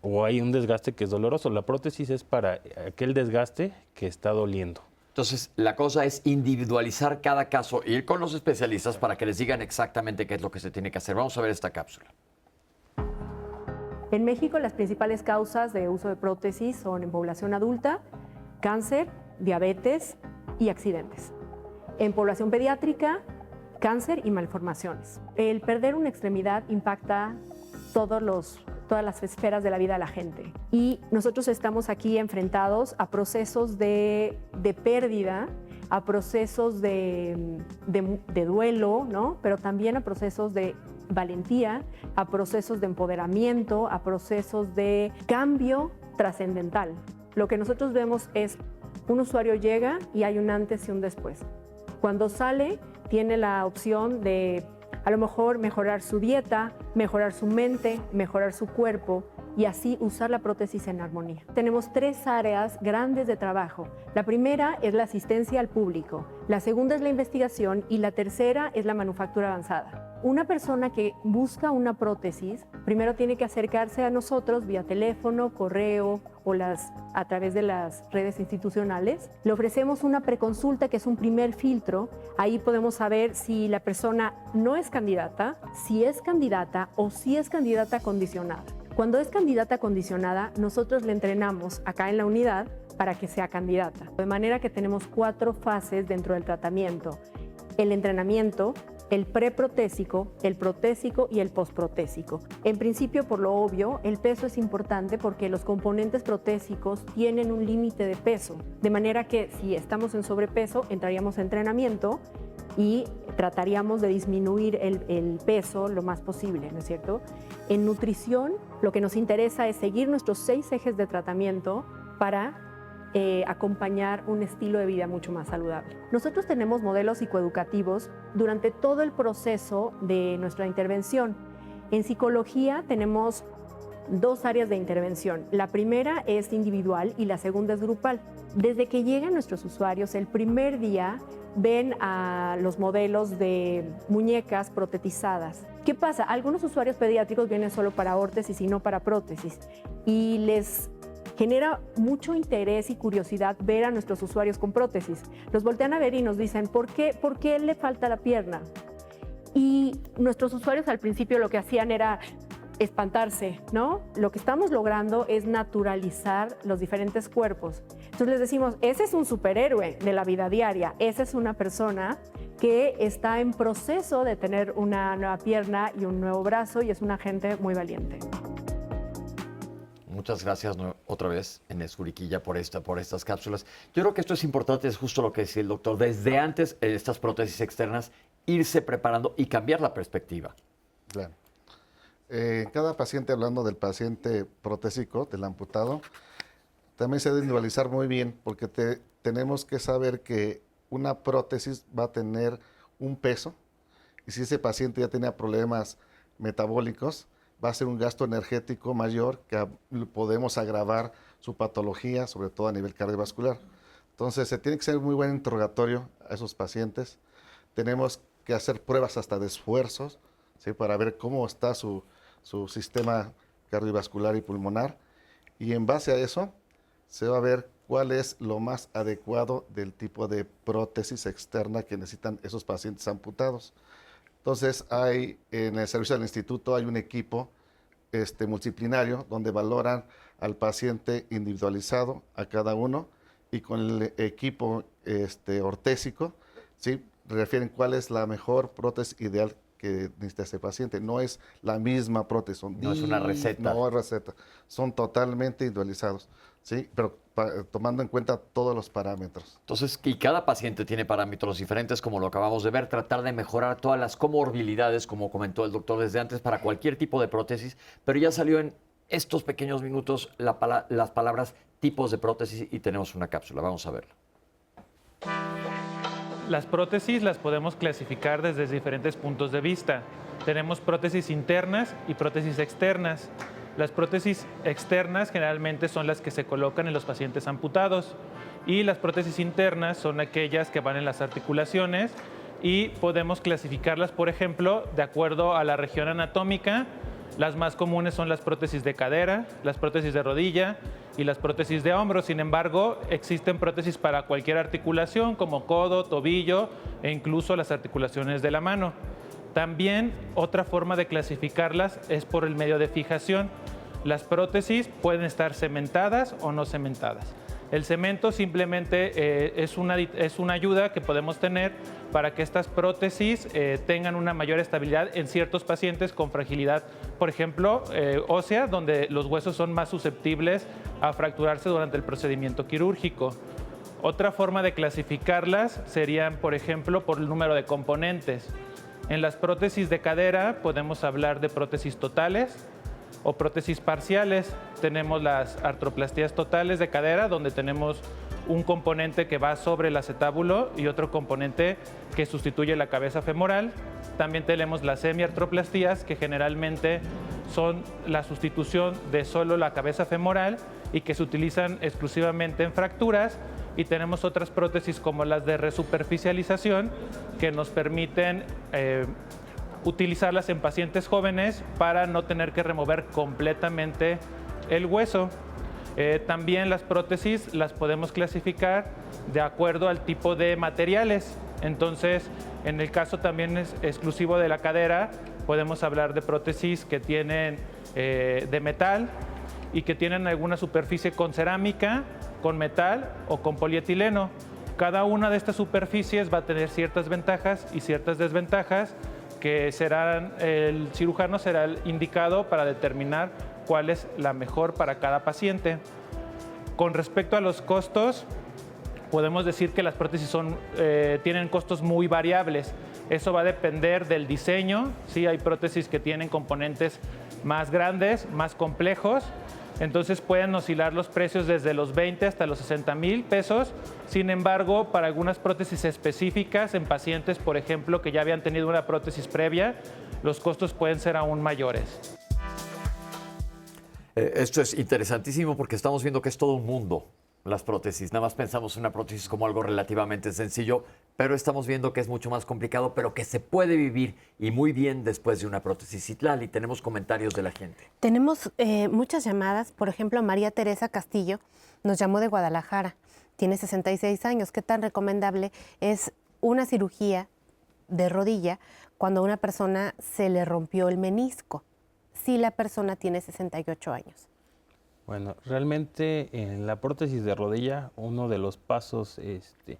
O hay un desgaste que es doloroso. La prótesis es para aquel desgaste que está doliendo. Entonces, la cosa es individualizar cada caso, ir con los especialistas para que les digan exactamente qué es lo que se tiene que hacer. Vamos a ver esta cápsula. En México, las principales causas de uso de prótesis son en población adulta, cáncer, diabetes, y accidentes. En población pediátrica, cáncer y malformaciones. El perder una extremidad impacta todos los todas las esferas de la vida de la gente. Y nosotros estamos aquí enfrentados a procesos de, de pérdida, a procesos de, de, de, duelo, ¿no? pero también a procesos de valentía, a procesos de empoderamiento, a procesos de cambio trascendental. Lo que nosotros vemos es un usuario llega y hay un antes y un después. Cuando sale, tiene la opción de a lo mejor mejorar su dieta, mejorar su mente, mejorar su cuerpo y así usar la prótesis en armonía. Tenemos tres áreas grandes de trabajo. La primera es la asistencia al público, la segunda es la investigación y la tercera es la manufactura avanzada. Una persona que busca una prótesis primero tiene que acercarse a nosotros vía teléfono, correo o las, a través de las redes institucionales. Le ofrecemos una preconsulta que es un primer filtro. Ahí podemos saber si la persona no es candidata, si es candidata o si es candidata condicionada. Cuando es candidata condicionada, nosotros le entrenamos acá en la unidad para que sea candidata. De manera que tenemos cuatro fases dentro del tratamiento. El entrenamiento, el preprotésico, el protésico y el postprotésico. En principio, por lo obvio, el peso es importante porque los componentes protésicos tienen un límite de peso, de manera que si estamos en sobrepeso, entraríamos en entrenamiento y trataríamos de disminuir el, el, peso lo más posible, ¿no es cierto? En nutrición, lo que nos interesa es seguir nuestros seis ejes de tratamiento para eh, acompañar un estilo de vida mucho más saludable. Nosotros tenemos modelos psicoeducativos durante todo el proceso de nuestra intervención. En psicología tenemos dos áreas de intervención. La primera es individual y la segunda es grupal. Desde que llegan nuestros usuarios, el primer día ven a los modelos de muñecas protetizadas. ¿Qué pasa? Algunos usuarios pediátricos vienen solo para órtesis y no para prótesis y les genera mucho interés y curiosidad ver a nuestros usuarios con prótesis. Los voltean a ver y nos dicen, ¿por qué, ¿por qué le falta la pierna? Y nuestros usuarios al principio lo que hacían era espantarse, ¿no? Lo que estamos logrando es naturalizar los diferentes cuerpos. Entonces les decimos, ese es un superhéroe de la vida diaria, esa es una persona que está en proceso de tener una nueva pierna y un nuevo brazo y es una gente muy valiente. Muchas gracias otra vez, en Juriquilla, por, esta, por estas cápsulas. Yo creo que esto es importante, es justo lo que decía el doctor. Desde antes, estas prótesis externas, irse preparando y cambiar la perspectiva. Claro. Eh, cada paciente, hablando del paciente protésico, del amputado, también se debe individualizar muy bien, porque tenemos que saber que una prótesis va a tener un peso, y si ese paciente ya tenía problemas metabólicos, va a ser un gasto energético mayor que podemos agravar su patología, sobre todo a nivel cardiovascular. Entonces, se tiene que hacer muy buen interrogatorio a esos pacientes. Tenemos que hacer pruebas hasta de esfuerzos, ¿sí? para ver cómo está su, su sistema cardiovascular y pulmonar. Y en base a eso, se va a ver cuál es lo más adecuado del tipo de prótesis externa que necesitan esos pacientes amputados. Entonces, hay en el servicio del instituto hay un equipo este, multidisciplinario donde valoran al paciente individualizado, a cada uno, y con el equipo este, ortésico, ¿sí? refieren cuál es la mejor prótesis ideal que necesita ese paciente. No es la misma prótesis. no es una receta. No es receta. Son totalmente individualizados. ¿sí? Pero tomando en cuenta todos los parámetros. Entonces, y cada paciente tiene parámetros diferentes, como lo acabamos de ver, tratar de mejorar todas las comorbilidades, como comentó el doctor desde antes, para cualquier tipo de prótesis, pero ya salió en estos pequeños minutos la, las palabras tipos de prótesis y tenemos una cápsula. Vamos a verla. Las prótesis las podemos clasificar desde diferentes puntos de vista. Tenemos prótesis internas y prótesis externas. Las prótesis externas generalmente son las que se colocan en los pacientes amputados y las prótesis internas son aquellas que van en las articulaciones y podemos clasificarlas, por ejemplo, de acuerdo a la región anatómica. Las más comunes son las prótesis de cadera, las prótesis de rodilla, y las prótesis de hombro. Sin embargo, existen prótesis para cualquier articulación como codo, tobillo e incluso las articulaciones de la mano. También otra forma de clasificarlas es por el medio de fijación. Las prótesis pueden estar cementadas o no cementadas. El cemento simplemente eh, es, una, es una ayuda que podemos tener para que estas prótesis eh, tengan una mayor estabilidad en ciertos pacientes con fragilidad, por ejemplo, eh, ósea, donde los huesos son más susceptibles a fracturarse durante el procedimiento quirúrgico. Otra forma de clasificarlas serían, por ejemplo, por el número de componentes. En las prótesis de cadera podemos hablar de prótesis totales, o prótesis parciales. Tenemos las artroplastías totales de cadera, donde tenemos un componente que va sobre el acetábulo y otro componente que sustituye la cabeza femoral. También tenemos las semiartroplastías, que generalmente son la sustitución de solo la cabeza femoral y que se utilizan exclusivamente en fracturas. Y tenemos otras prótesis como las de resuperficialización, que nos permiten eh, utilizarlas en pacientes jóvenes para no tener que remover completamente el hueso. Eh, también las prótesis las podemos clasificar de acuerdo al tipo de materiales. Entonces, en el caso también es exclusivo de la cadera, podemos hablar de prótesis que tienen eh, de metal y que tienen alguna superficie con cerámica, con metal o con polietileno. Cada una de estas superficies va a tener ciertas ventajas y ciertas desventajas que serán, el cirujano será el indicado para determinar cuál es la mejor para cada paciente. Con respecto a los costos, podemos decir que las prótesis son, eh, tienen costos muy variables. Eso va a depender del diseño. Sí, hay prótesis que tienen componentes más grandes, más complejos, entonces pueden oscilar los precios desde los 20 hasta los 60 mil pesos. Sin embargo, para algunas prótesis específicas en pacientes, por ejemplo, que ya habían tenido una prótesis previa, los costos pueden ser aún mayores. Eh, esto es interesantísimo porque estamos viendo que es todo un mundo las prótesis. Nada más pensamos en una prótesis como algo relativamente sencillo, pero estamos viendo que es mucho más complicado, pero que se puede vivir y muy bien después de una prótesis. Y tenemos comentarios de la gente. Tenemos eh, muchas llamadas. Por ejemplo, María Teresa Castillo nos llamó de Guadalajara. Tiene 66 años. ¿Qué tan recomendable es una cirugía de rodilla cuando a una persona se le rompió el menisco? Si la persona tiene 68 años. Bueno, realmente en la prótesis de rodilla, uno de los pasos este,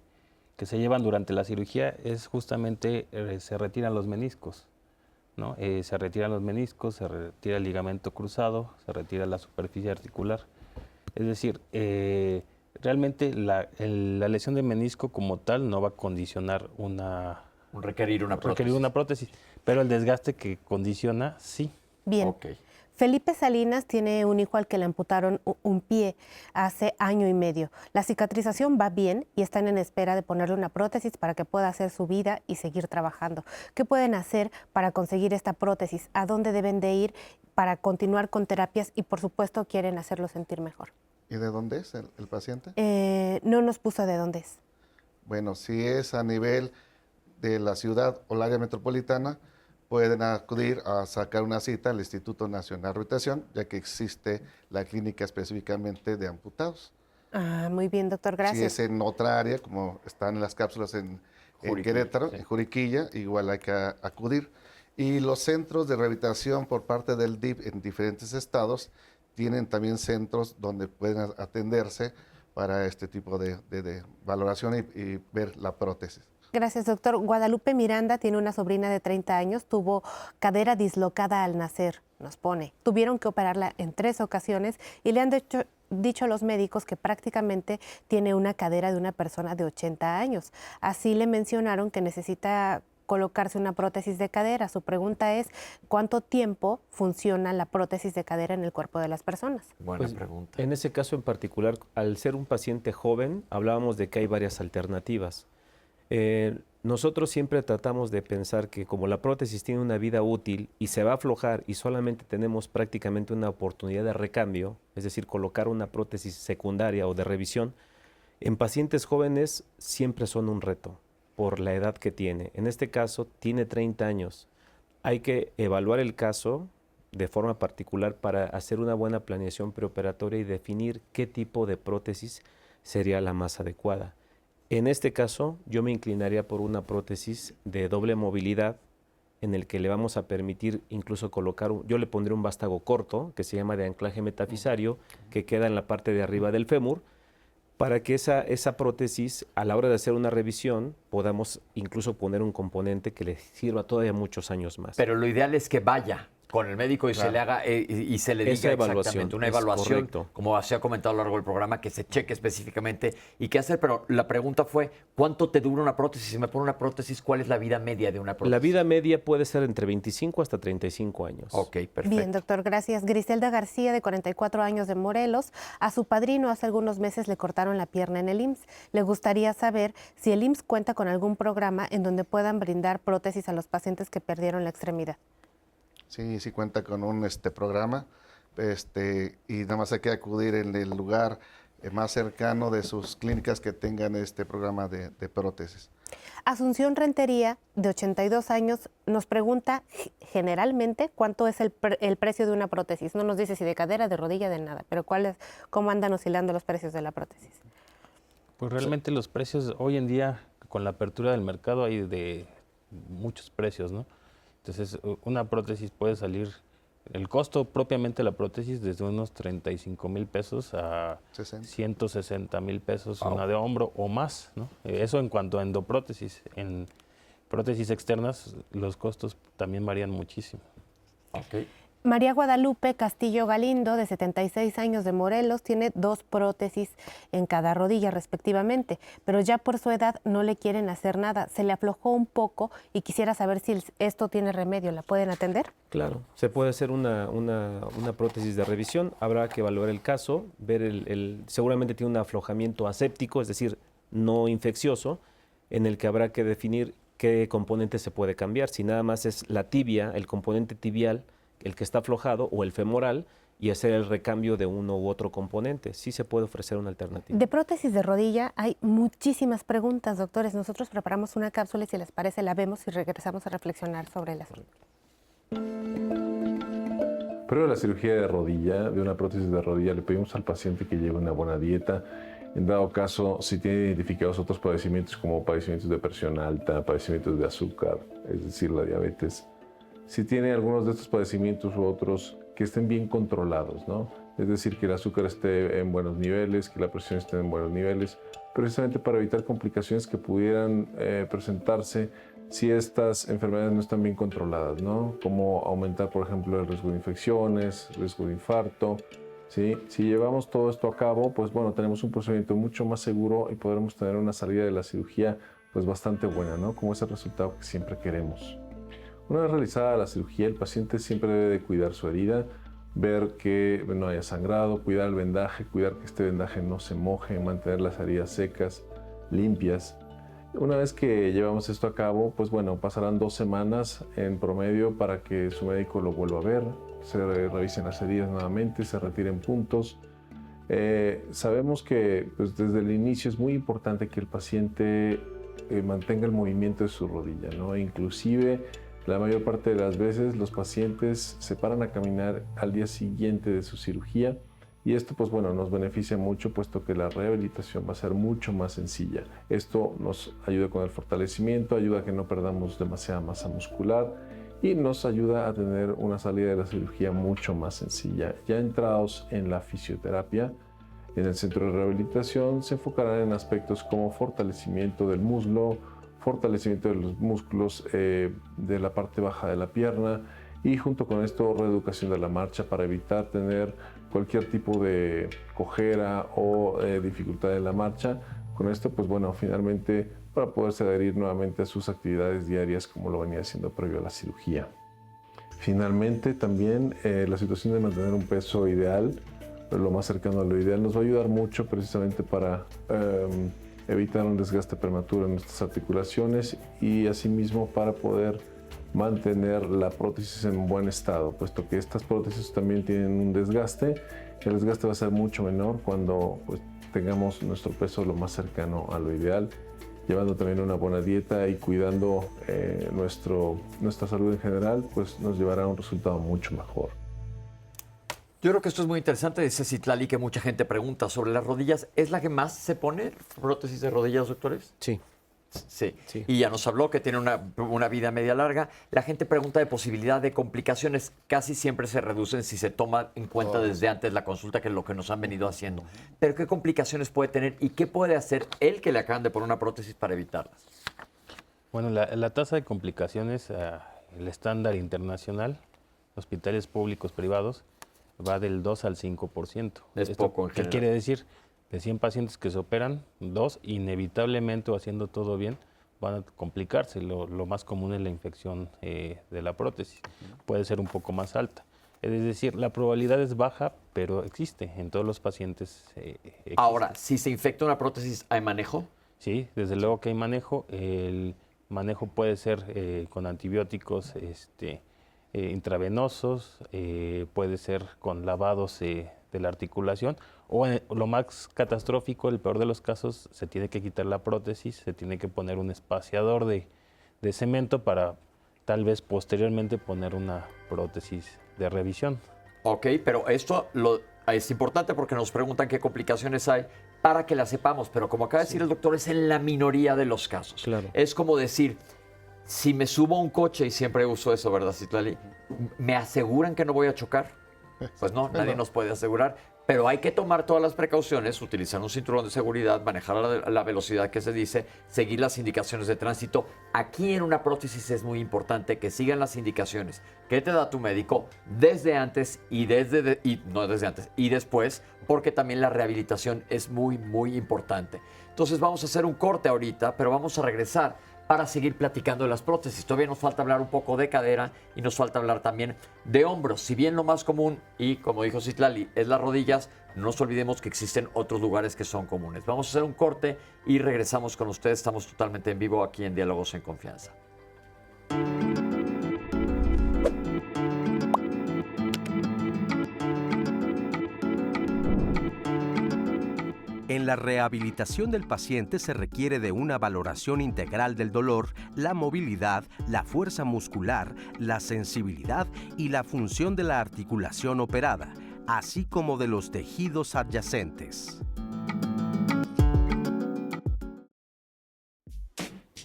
que se llevan durante la cirugía es justamente eh, se retiran los meniscos. ¿no? Eh, se retiran los meniscos, se retira el ligamento cruzado, se retira la superficie articular. Es decir, eh, realmente la, lesión de menisco como tal no va a condicionar una... Requerir una prótesis. Requerir una prótesis, pero el desgaste que condiciona, sí. Bien. Okay. Felipe Salinas tiene un hijo al que le amputaron un pie hace año y medio. La cicatrización va bien y están en espera de ponerle una prótesis para que pueda hacer su vida y seguir trabajando. ¿Qué pueden hacer para conseguir esta prótesis? ¿A dónde deben de ir para continuar con terapias? Y por supuesto quieren hacerlo sentir mejor. ¿Y de dónde es el, paciente? Eh, no nos puso de dónde es. Bueno, si es a nivel de la ciudad o el área metropolitana, pueden acudir a sacar una cita al Instituto Nacional de Rehabilitación, ya que existe la clínica específicamente de amputados. Ah, muy bien, doctor, gracias. Si es en otra área, como están en las cápsulas en, Querétaro, en Juriquilla, igual hay que acudir. Y los centros de rehabilitación por parte del DIP en diferentes estados tienen también centros donde pueden atenderse para este tipo de, valoración y ver la prótesis. Gracias, doctor. Guadalupe Miranda tiene una sobrina de 30 años, tuvo cadera dislocada al nacer, nos pone. Tuvieron que operarla en tres ocasiones y le han dicho, dicho a los médicos que prácticamente tiene una cadera de una persona de 80 años. Así le mencionaron que necesita colocarse una prótesis de cadera. Su pregunta es, ¿cuánto tiempo funciona la prótesis de cadera en el cuerpo de las personas? Buena pues, pregunta. En ese caso en particular, al ser un paciente joven, hablábamos de que hay varias alternativas. Eh, nosotros siempre tratamos de pensar que como la prótesis tiene una vida útil y se va a aflojar y solamente tenemos prácticamente una oportunidad de recambio, es decir, colocar una prótesis secundaria o de revisión, en pacientes jóvenes siempre son un reto por la edad que tiene. En este caso tiene 30 años. Hay que evaluar el caso de forma particular para hacer una buena planeación preoperatoria y definir qué tipo de prótesis sería la más adecuada. En este caso, yo me inclinaría por una prótesis de doble movilidad en el que le vamos a permitir incluso colocar, yo le pondré un vástago corto que se llama de anclaje metafisario, que queda en la parte de arriba del fémur, para que esa, esa prótesis, a la hora de hacer una revisión, podamos incluso poner un componente que le sirva todavía muchos años más. Pero lo ideal es que vaya con el médico y se le haga eh, y, y se le diga Esa exactamente una evaluación, como se ha comentado a lo largo del programa, que se cheque específicamente y qué hacer. Pero la pregunta fue, ¿cuánto te dura una prótesis? Si me pone una prótesis, ¿cuál es la vida media de una prótesis? La vida media puede ser entre 25 hasta 35 años. Ok, perfecto. Bien, doctor, gracias. Griselda García, de 44 años de Morelos, a su padrino hace algunos meses le cortaron la pierna en el IMSS. Le gustaría saber si el IMSS cuenta con algún programa en donde puedan brindar prótesis a los pacientes que perdieron la extremidad. Sí, sí cuenta con un este programa, este, y nada más hay que acudir en el lugar eh, más cercano de sus clínicas que tengan este programa de, de prótesis. Asunción Rentería, de 82 años, nos pregunta generalmente cuánto es el, pre- el precio de una prótesis. No nos dice si de cadera, de rodilla, de nada, pero cuál es, cómo andan oscilando los precios de la prótesis. Pues realmente los precios hoy en día, con la apertura del mercado, hay de muchos precios, ¿no? Entonces, una prótesis puede salir, el costo propiamente de la prótesis desde unos 35 mil pesos a 60. 160 mil pesos Wow. una de hombro o más, ¿no? Eh, Eso en cuanto a endoprótesis. En prótesis externas los costos también varían muchísimo. Ok. María Guadalupe Castillo Galindo, de 76 años de Morelos, tiene dos prótesis en cada rodilla respectivamente, pero ya por su edad no le quieren hacer nada. Se le aflojó un poco y quisiera saber si esto tiene remedio. ¿La pueden atender? Claro, se puede hacer una, una- una prótesis de revisión, habrá que evaluar el caso, ver el, el- seguramente tiene un aflojamiento aséptico, es decir, no infeccioso, en el que habrá que definir qué componente se puede cambiar, si nada más es la tibia, el componente tibial, el que está aflojado, o el femoral, y hacer el recambio de uno u otro componente. Sí se puede ofrecer una alternativa. De prótesis de rodilla hay muchísimas preguntas, doctores. Nosotros preparamos una cápsula y si les parece la vemos y regresamos a reflexionar sobre el asunto. Pero la cirugía de rodilla, de una prótesis de rodilla, le pedimos al paciente que lleve una buena dieta. En dado caso, si tiene identificados otros padecimientos como padecimientos de presión alta, padecimientos de azúcar, es decir, la diabetes, si tiene algunos de estos padecimientos u otros que estén bien controlados. Es decir, que el azúcar esté en buenos niveles, que la presión esté en buenos niveles, precisamente para evitar complicaciones que pudieran eh, presentarse si estas enfermedades no están bien controladas, ¿no? Como aumentar, por ejemplo, el riesgo de infecciones, riesgo de infarto, ¿sí? Si llevamos todo esto a cabo, pues bueno, tenemos un procedimiento mucho más seguro y podremos tener una salida de la cirugía pues bastante buena, ¿no? Como ese resultado que siempre queremos. Una vez realizada la cirugía, el paciente siempre debe de cuidar su herida, ver que no haya sangrado, cuidar el vendaje, cuidar que este vendaje no se moje, mantener las heridas secas, limpias. Una vez que llevamos esto a cabo, pues bueno, pasarán dos semanas en promedio para que su médico lo vuelva a ver, se revisen las heridas nuevamente, se retiren puntos. Eh, sabemos que pues, desde el inicio es muy importante que el paciente eh, mantenga el movimiento de su rodilla, ¿no? Inclusive la mayor parte de las veces los pacientes se paran a caminar al día siguiente de su cirugía y esto pues bueno nos beneficia mucho puesto que la rehabilitación va a ser mucho más sencilla. Esto nos ayuda con el fortalecimiento, ayuda a que no perdamos demasiada masa muscular y nos ayuda a tener una salida de la cirugía mucho más sencilla. Ya entrados en la fisioterapia, en el centro de rehabilitación se enfocarán en aspectos como fortalecimiento del muslo, fortalecimiento de los músculos eh, de la parte baja de la pierna y junto con esto reeducación de la marcha para evitar tener cualquier tipo de cojera o eh, dificultad en la marcha. Con esto, pues bueno, finalmente para poderse adherir nuevamente a sus actividades diarias como lo venía haciendo previo a la cirugía. Finalmente, también eh, la situación de mantener un peso ideal, lo más cercano a lo ideal, nos va a ayudar mucho precisamente para em, evitar un desgaste prematuro en nuestras articulaciones y asimismo para poder mantener la prótesis en buen estado, puesto que estas prótesis también tienen un desgaste. El desgaste va a ser mucho menor cuando pues, tengamos nuestro peso lo más cercano a lo ideal, llevando también una buena dieta y cuidando eh, nuestro, nuestra salud en general, pues nos llevará a un resultado mucho mejor. Yo creo que esto es muy interesante, dice Citlali, que mucha gente pregunta sobre las rodillas. ¿Es la que más se pone prótesis de rodillas, doctores? Sí. Sí. y ya nos habló que tiene una, una, vida media larga. La gente pregunta de posibilidad de complicaciones, casi siempre se reducen si se toma en cuenta oh. desde antes la consulta, que es lo que nos han venido haciendo. Pero ¿qué complicaciones puede tener y qué puede hacer el que le acaban de poner una prótesis para evitarlas? Bueno, la, tasa de complicaciones, eh, el estándar internacional, hospitales públicos privados, va del 2 al 5%. Es poco ¿Qué quiere decir? De 100 pacientes que se operan, dos inevitablemente o haciendo todo bien van a complicarse. Lo, más común es la infección eh, de la prótesis. Puede ser un poco más alta. Es decir, la probabilidad es baja, pero existe en todos los pacientes. Eh, Ahora, si se infecta una prótesis, ¿hay manejo? Sí, desde luego que hay manejo. El manejo puede ser eh, con antibióticos este, intravenosos, puede ser con lavados de la articulación o lo más catastrófico, el peor de los casos, se tiene que quitar la prótesis, se tiene que poner un espaciador de, cemento para tal vez posteriormente poner una prótesis de revisión. Ok, pero esto lo, es importante porque nos preguntan qué complicaciones hay para que las sepamos, pero como acaba de decir el doctor, es en la minoría de los casos. Claro. Es como decir, si me subo a un coche, y siempre uso eso, ¿verdad, Citlali? ¿Me aseguran que no voy a chocar? Pues no, nadie nos puede asegurar. Pero hay que tomar todas las precauciones, utilizar un cinturón de seguridad, manejar la, velocidad que se dice, seguir las indicaciones de tránsito. Aquí en una prótesis es muy importante que sigan las indicaciones que te da tu médico desde antes y desde y no desde antes y después, porque también la rehabilitación es muy muy importante. Entonces vamos a hacer un corte ahorita, pero vamos a regresar para seguir platicando de las prótesis. Todavía nos falta hablar un poco de cadera y nos falta hablar también de hombros. Si bien lo más común, y como dijo Citlali, es las rodillas, no nos olvidemos que existen otros lugares que son comunes. Vamos a hacer un corte y regresamos con ustedes. Estamos totalmente en vivo aquí en Diálogos en Confianza. En la rehabilitación del paciente se requiere de una valoración integral del dolor, la movilidad, la fuerza muscular, la sensibilidad y la función de la articulación operada, así como de los tejidos adyacentes.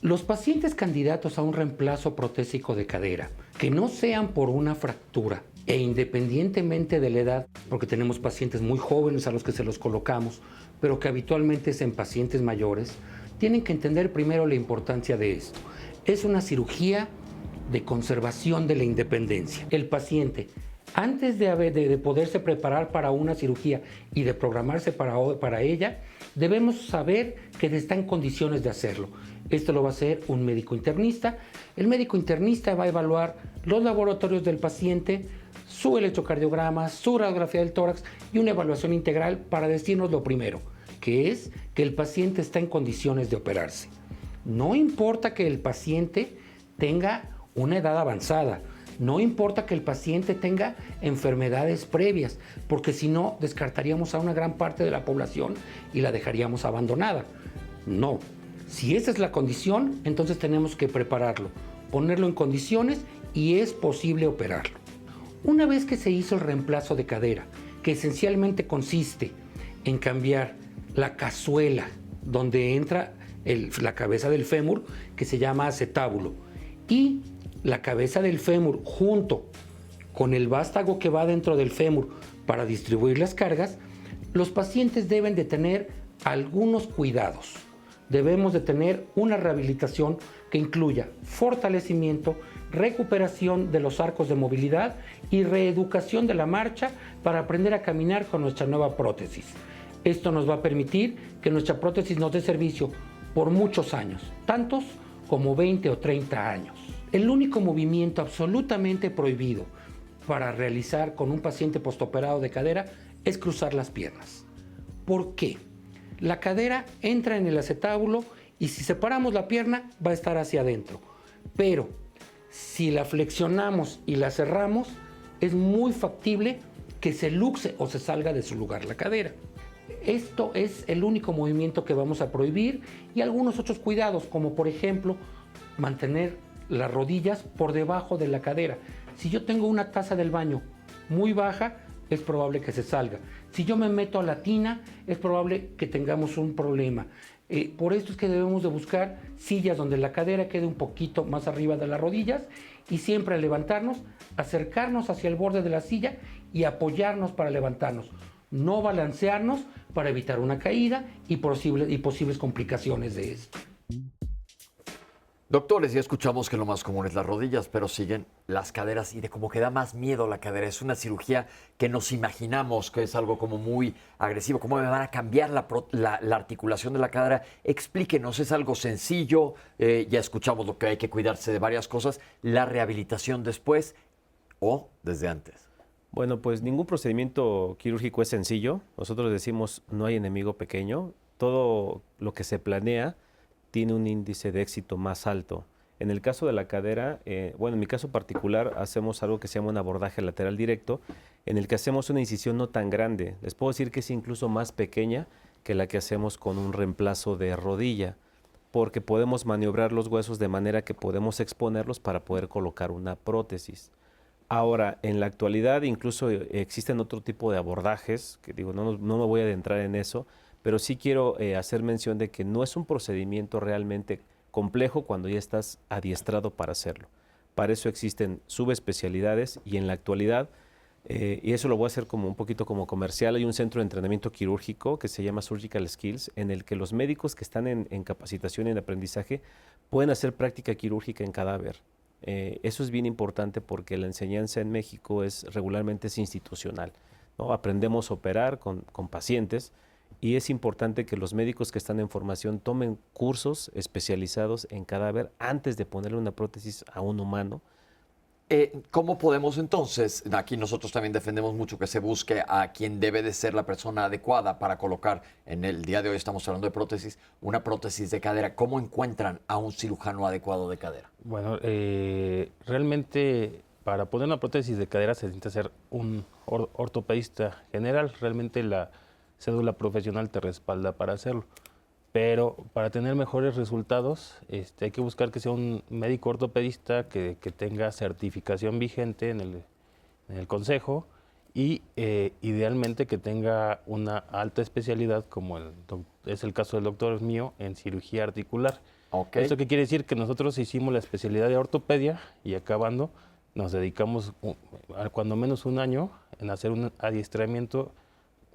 Los pacientes candidatos a un reemplazo protésico de cadera, que no sean por una fractura e independientemente de la edad, porque tenemos pacientes muy jóvenes a los que se los colocamos, pero que habitualmente es en pacientes mayores, tienen que entender primero la importancia de esto. Es una cirugía de conservación de la independencia. El paciente, antes de, de, poderse preparar para una cirugía y de programarse para, para ella, debemos saber que está en condiciones de hacerlo. Esto lo va a hacer un médico internista. El médico internista va a evaluar los laboratorios del paciente, su electrocardiograma, su radiografía del tórax y una evaluación integral para decirnos lo primero, que es que el paciente está en condiciones de operarse. No importa que el paciente tenga una edad avanzada, no importa que el paciente tenga enfermedades previas, porque si no, descartaríamos a una gran parte de la población y la dejaríamos abandonada. No, si esa es la condición, entonces tenemos que prepararlo, ponerlo en condiciones y es posible operarlo. Una vez que se hizo el reemplazo de cadera, que esencialmente consiste en cambiar la cazuela donde entra la cabeza del fémur, que se llama acetábulo, y la cabeza del fémur junto con el vástago que va dentro del fémur para distribuir las cargas, los pacientes deben de tener algunos cuidados. Debemos de tener una rehabilitación que incluya fortalecimiento, recuperación de los arcos de movilidad y reeducación de la marcha para aprender a caminar con nuestra nueva prótesis. Esto nos va a permitir que nuestra prótesis nos dé servicio por muchos años, tantos como 20 o 30 años. El único movimiento absolutamente prohibido para realizar con un paciente postoperado de cadera es cruzar las piernas. ¿Por qué? La cadera entra en el acetábulo y si separamos la pierna va a estar hacia adentro. Pero si la flexionamos y la cerramos, es muy factible que se luxe o se salga de su lugar la cadera. Esto es el único movimiento que vamos a prohibir y algunos otros cuidados, como por ejemplo mantener las rodillas por debajo de la cadera. Si yo tengo una taza del baño muy baja, es probable que se salga. Si yo me meto a la tina, es probable que tengamos un problema. Eh, por esto es que debemos de buscar sillas donde la cadera quede un poquito más arriba de las rodillas y siempre levantarnos, acercarnos hacia el borde de la silla y apoyarnos para levantarnos. No balancearnos para evitar una caída y, y posibles complicaciones de esto. Doctores, ya escuchamos que lo más común es las rodillas, pero siguen las caderas y de como que da más miedo la cadera. Es una cirugía que nos imaginamos que es algo como muy agresivo. ¿Cómo me van a cambiar la, articulación de la cadera? Explíquenos, es algo sencillo. Eh, ya escuchamos lo que hay que cuidarse de varias cosas. La rehabilitación después o desde antes. Bueno, pues ningún procedimiento quirúrgico es sencillo. Nosotros decimos no hay enemigo pequeño. Todo lo que se planea tiene un índice de éxito más alto. En el caso de la cadera, eh, bueno, en mi caso particular hacemos algo que se llama un abordaje lateral directo, en el que hacemos una incisión no tan grande. Les puedo decir que es incluso más pequeña que la que hacemos con un reemplazo de rodilla, porque podemos maniobrar los huesos de manera que podemos exponerlos para poder colocar una prótesis. Ahora, en la actualidad incluso eh, existen otro tipo de abordajes, que digo, no, no me voy a adentrar en eso, pero sí quiero eh, hacer mención de que no es un procedimiento realmente complejo cuando ya estás adiestrado para hacerlo. Para eso existen subespecialidades y en la actualidad, eh, y eso lo voy a hacer como un poquito como comercial, hay un centro de entrenamiento quirúrgico que se llama Surgical Skills, en el que los médicos que están en, capacitación y en aprendizaje pueden hacer práctica quirúrgica en cadáver. Eh, eso es bien importante porque la enseñanza en México es regularmente es institucional. ¿no? Aprendemos a operar con, con pacientes, y es importante que los médicos que están en formación tomen cursos especializados en cadáver antes de ponerle una prótesis a un humano. Eh, ¿Cómo podemos entonces, aquí nosotros también defendemos mucho que se busque a quien debe de ser la persona adecuada para colocar, en el día de hoy estamos hablando de prótesis, una prótesis de cadera. ¿Cómo encuentran a un cirujano adecuado de cadera? Bueno, eh, realmente para poner una prótesis de cadera se necesita ser un ortopedista general. Realmente la, cédula profesional te respalda para hacerlo. Pero para tener mejores resultados este, hay que buscar que sea un médico ortopedista que, tenga certificación vigente en el, en el consejo y eh, idealmente que tenga una alta especialidad como el, es el caso del doctor mío en cirugía articular. Okay. ¿Esto qué quiere decir? Que nosotros hicimos la especialidad de ortopedia y acabando nos dedicamos cuando menos un año en hacer un adiestramiento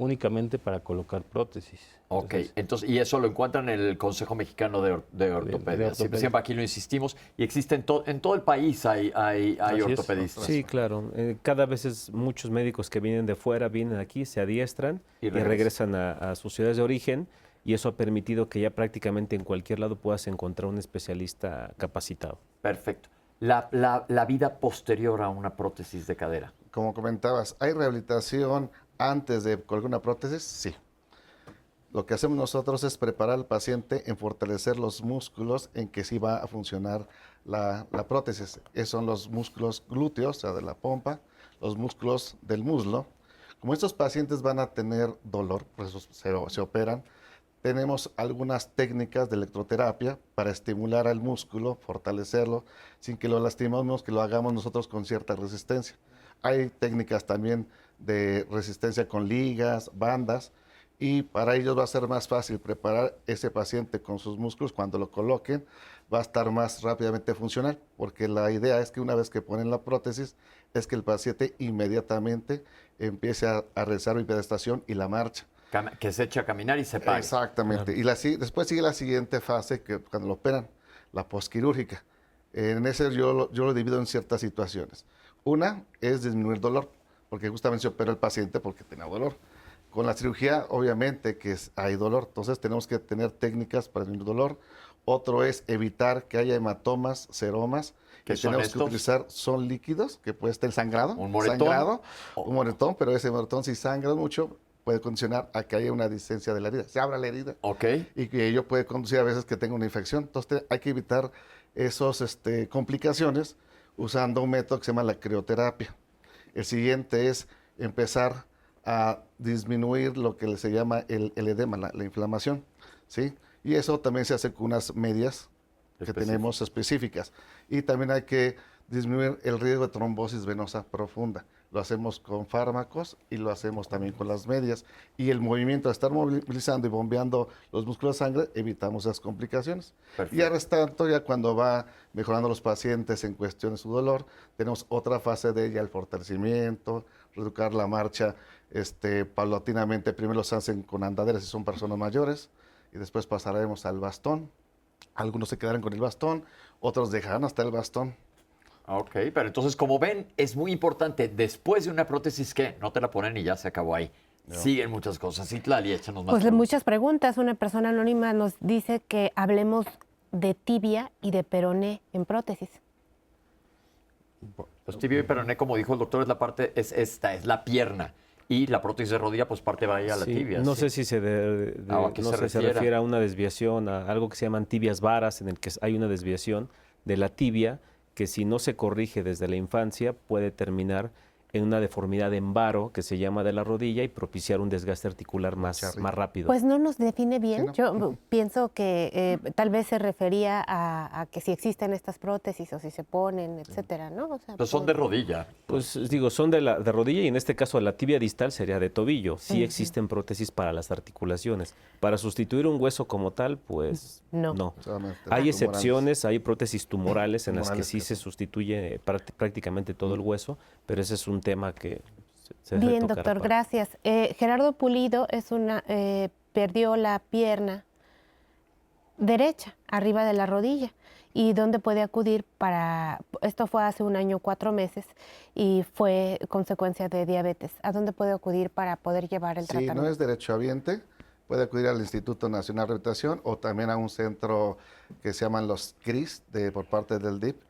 únicamente para colocar prótesis. Ok, entonces, y eso lo encuentran en el Consejo Mexicano de, Ortopedia. Siempre, aquí lo insistimos. Y existe en, en todo el país hay, hay, hay ortopedistas. Sí, claro. Eh, cada vez es muchos médicos que vienen de fuera, vienen aquí, se adiestran y, regresan a, sus ciudades de origen. Y eso ha permitido que ya prácticamente en cualquier lado puedas encontrar un especialista capacitado. Perfecto. La, la, la vida posterior a una prótesis de cadera. Como comentabas, hay rehabilitación, antes de colocar una prótesis, sí. Lo que hacemos nosotros es preparar al paciente en fortalecer los músculos en que sí va a funcionar la, prótesis. Esos son los músculos glúteos, o sea, de la pompa, los músculos del muslo. Como estos pacientes van a tener dolor, por eso se, se operan, tenemos algunas técnicas de electroterapia para estimular al músculo, fortalecerlo, sin que lo lastimemos, que lo hagamos nosotros con cierta resistencia. Hay técnicas también de resistencia con ligas, bandas, y para ellos va a ser más fácil preparar ese paciente con sus músculos cuando lo coloquen, va a estar más rápidamente funcional, porque la idea es que una vez que ponen la prótesis, es que el paciente inmediatamente empiece a, realizar la hiperestación y la marcha. Que se eche a caminar y se pague. Exactamente. Y la, después sigue la siguiente fase, que cuando lo operan, la posquirúrgica. En ese yo, yo lo divido en ciertas situaciones. Una es disminuir dolor porque justamente se operó el paciente porque tenía dolor. Con la cirugía, obviamente que hay dolor, entonces tenemos que tener técnicas para el dolor. Otro es evitar que haya hematomas, seromas, que tenemos que utilizar son líquidos, que puede estar sangrado, un moretón, sangrado, un moretón, pero ese moretón si sangra mucho puede condicionar a que haya una disencia de la herida, se abra la herida, okay. y que ello puede conducir a veces que tenga una infección. Entonces hay que evitar esas este, complicaciones usando un método que se llama la crioterapia. El siguiente es empezar a disminuir lo que se llama el, edema, la, inflamación, ¿sí? Y eso también se hace con unas medias que tenemos específicas. Y también hay que disminuir el riesgo de trombosis venosa profunda. Lo hacemos con fármacos y lo hacemos también con las medias. Y el movimiento de estar movilizando y bombeando los músculos de sangre, evitamos esas complicaciones. Y ahora tanto, ya cuando va mejorando los pacientes en cuestión de su dolor, tenemos otra fase de ella, el fortalecimiento, reeducar la marcha este, paulatinamente. Primero los hacen con andaderas si son personas mayores y después pasaremos al bastón. Algunos se quedarán con el bastón, otros dejarán hasta el bastón. Ok, pero entonces como ven, es muy importante, después de una prótesis que no te la ponen y ya se acabó ahí. Siguen muchas cosas. Y Tlali, échanos más. Pues muchas preguntas. Una persona anónima nos dice que hablemos de tibia y de peroné en prótesis. Pues tibia y peroné, como dijo el doctor, es la parte, es esta, es la pierna. Y la prótesis de rodilla, pues parte va ahí a la tibia. No sé si se, Ah, no se, se refiere a una desviación, a algo que se llaman tibias varas, en el que hay una desviación de la tibia que si no se corrige desde la infancia puede terminar en una deformidad en varo que se llama de la rodilla y propiciar un desgaste articular más, más rápido. Pues no nos define bien. Yo pienso que eh, tal vez se refería a, que si existen estas prótesis o si se ponen, etcétera, ¿no? O son de rodilla. Pues digo, son de, la, de rodilla y en este caso la tibia distal sería de tobillo. Sí existen prótesis para las articulaciones. Para sustituir un hueso como tal, pues no. no. Hay excepciones, hay prótesis tumorales en las que sí se sustituye prácticamente todo el hueso, pero ese es un tema que se, Bien, doctor, gracias. Eh, Gerardo Pulido es una, eh, perdió la pierna derecha, arriba de la rodilla. ¿Y dónde puede acudir para, esto fue hace un año, cuatro meses, y fue consecuencia de diabetes? ¿A dónde puede acudir para poder llevar el tratamiento? Si no es derechohabiente, puede acudir al Instituto Nacional de Rehabilitación o también a un centro que se llaman los CRIS de, por parte del DIP.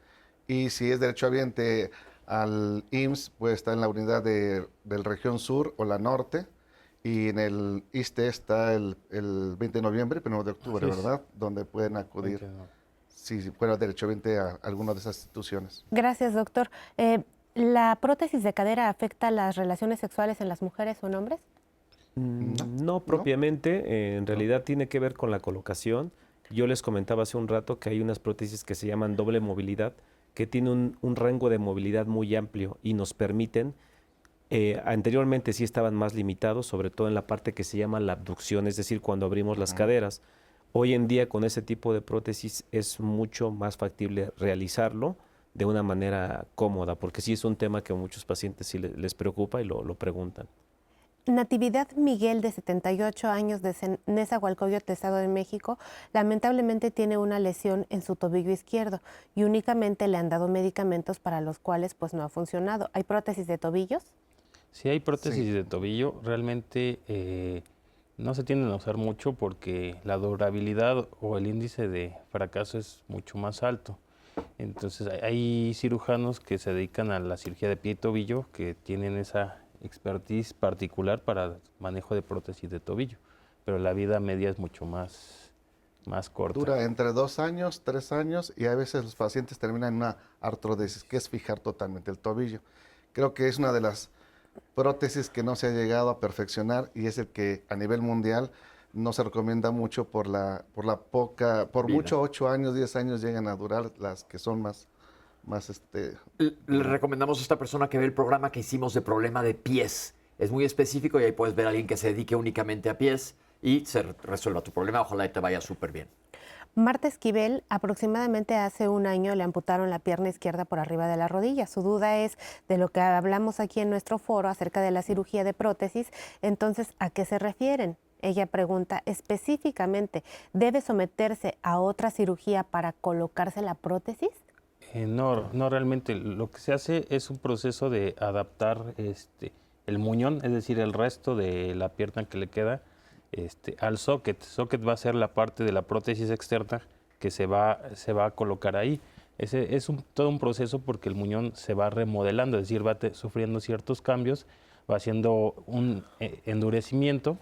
Y si es derechohabiente, al IMSS puede estar en la unidad de, del región sur o la norte. Y en el ISTE está el, el 20 de noviembre, 1 de octubre, ¿verdad? Donde pueden acudir, si fuera derechamente, a alguna de esas instituciones. Gracias, doctor. Eh, ¿La prótesis de cadera afecta las relaciones sexuales en las mujeres o en hombres? Mm, no, propiamente, eh, en realidad tiene que ver con la colocación. Yo les comentaba hace un rato que hay unas prótesis que se llaman doble movilidad, que tiene un, rango de movilidad muy amplio y nos permiten, eh, anteriormente sí estaban más limitados, sobre todo en la parte que se llama la abducción, es decir, cuando abrimos las caderas. Hoy en día con ese tipo de prótesis es mucho más factible realizarlo de una manera cómoda, porque sí es un tema que a muchos pacientes sí les preocupa y lo, lo preguntan. Natividad Miguel, de 78 años, de Nezahualcóyotl, Estado de México, lamentablemente tiene una lesión en su tobillo izquierdo y únicamente le han dado medicamentos para los cuales pues no ha funcionado. ¿Hay prótesis de tobillos? Sí, hay prótesis de tobillo. Realmente eh, no se tienden a usar mucho porque la durabilidad o el índice de fracaso es mucho más alto. Entonces hay cirujanos que se dedican a la cirugía de pie y tobillo que tienen esa expertise particular para manejo de prótesis de tobillo, pero la vida media es mucho más, más corta. Dura entre dos años, tres años y a veces los pacientes terminan en una artrodesis, que es fijar totalmente el tobillo. Creo que es una de las prótesis que no se ha llegado a perfeccionar y es el que a nivel mundial no se recomienda mucho por la, por la poca, por mucho ocho años, diez años llegan a durar las que son más más este... Le recomendamos a esta persona que ve el programa que hicimos de problema de pies. Es muy específico y ahí puedes ver a alguien que se dedique únicamente a pies y se resuelva tu problema. Ojalá y te vaya súper bien. Marta Esquivel, aproximadamente hace un año le amputaron la pierna izquierda por arriba de la rodilla. Su duda es de lo que hablamos aquí en nuestro foro acerca de la cirugía de prótesis. Entonces, ¿a qué se refieren? Ella pregunta específicamente, ¿debe someterse a otra cirugía para colocarse la prótesis? Eh, no, no realmente. Lo que se hace es un proceso de adaptar este, el muñón, es decir, el resto de la pierna que le queda, este, al socket. Socket va a ser la parte de la prótesis externa que se va, se va a colocar ahí. Ese es un, todo un proceso porque el muñón se va remodelando, es decir, va sufriendo ciertos cambios, va haciendo un eh, endurecimiento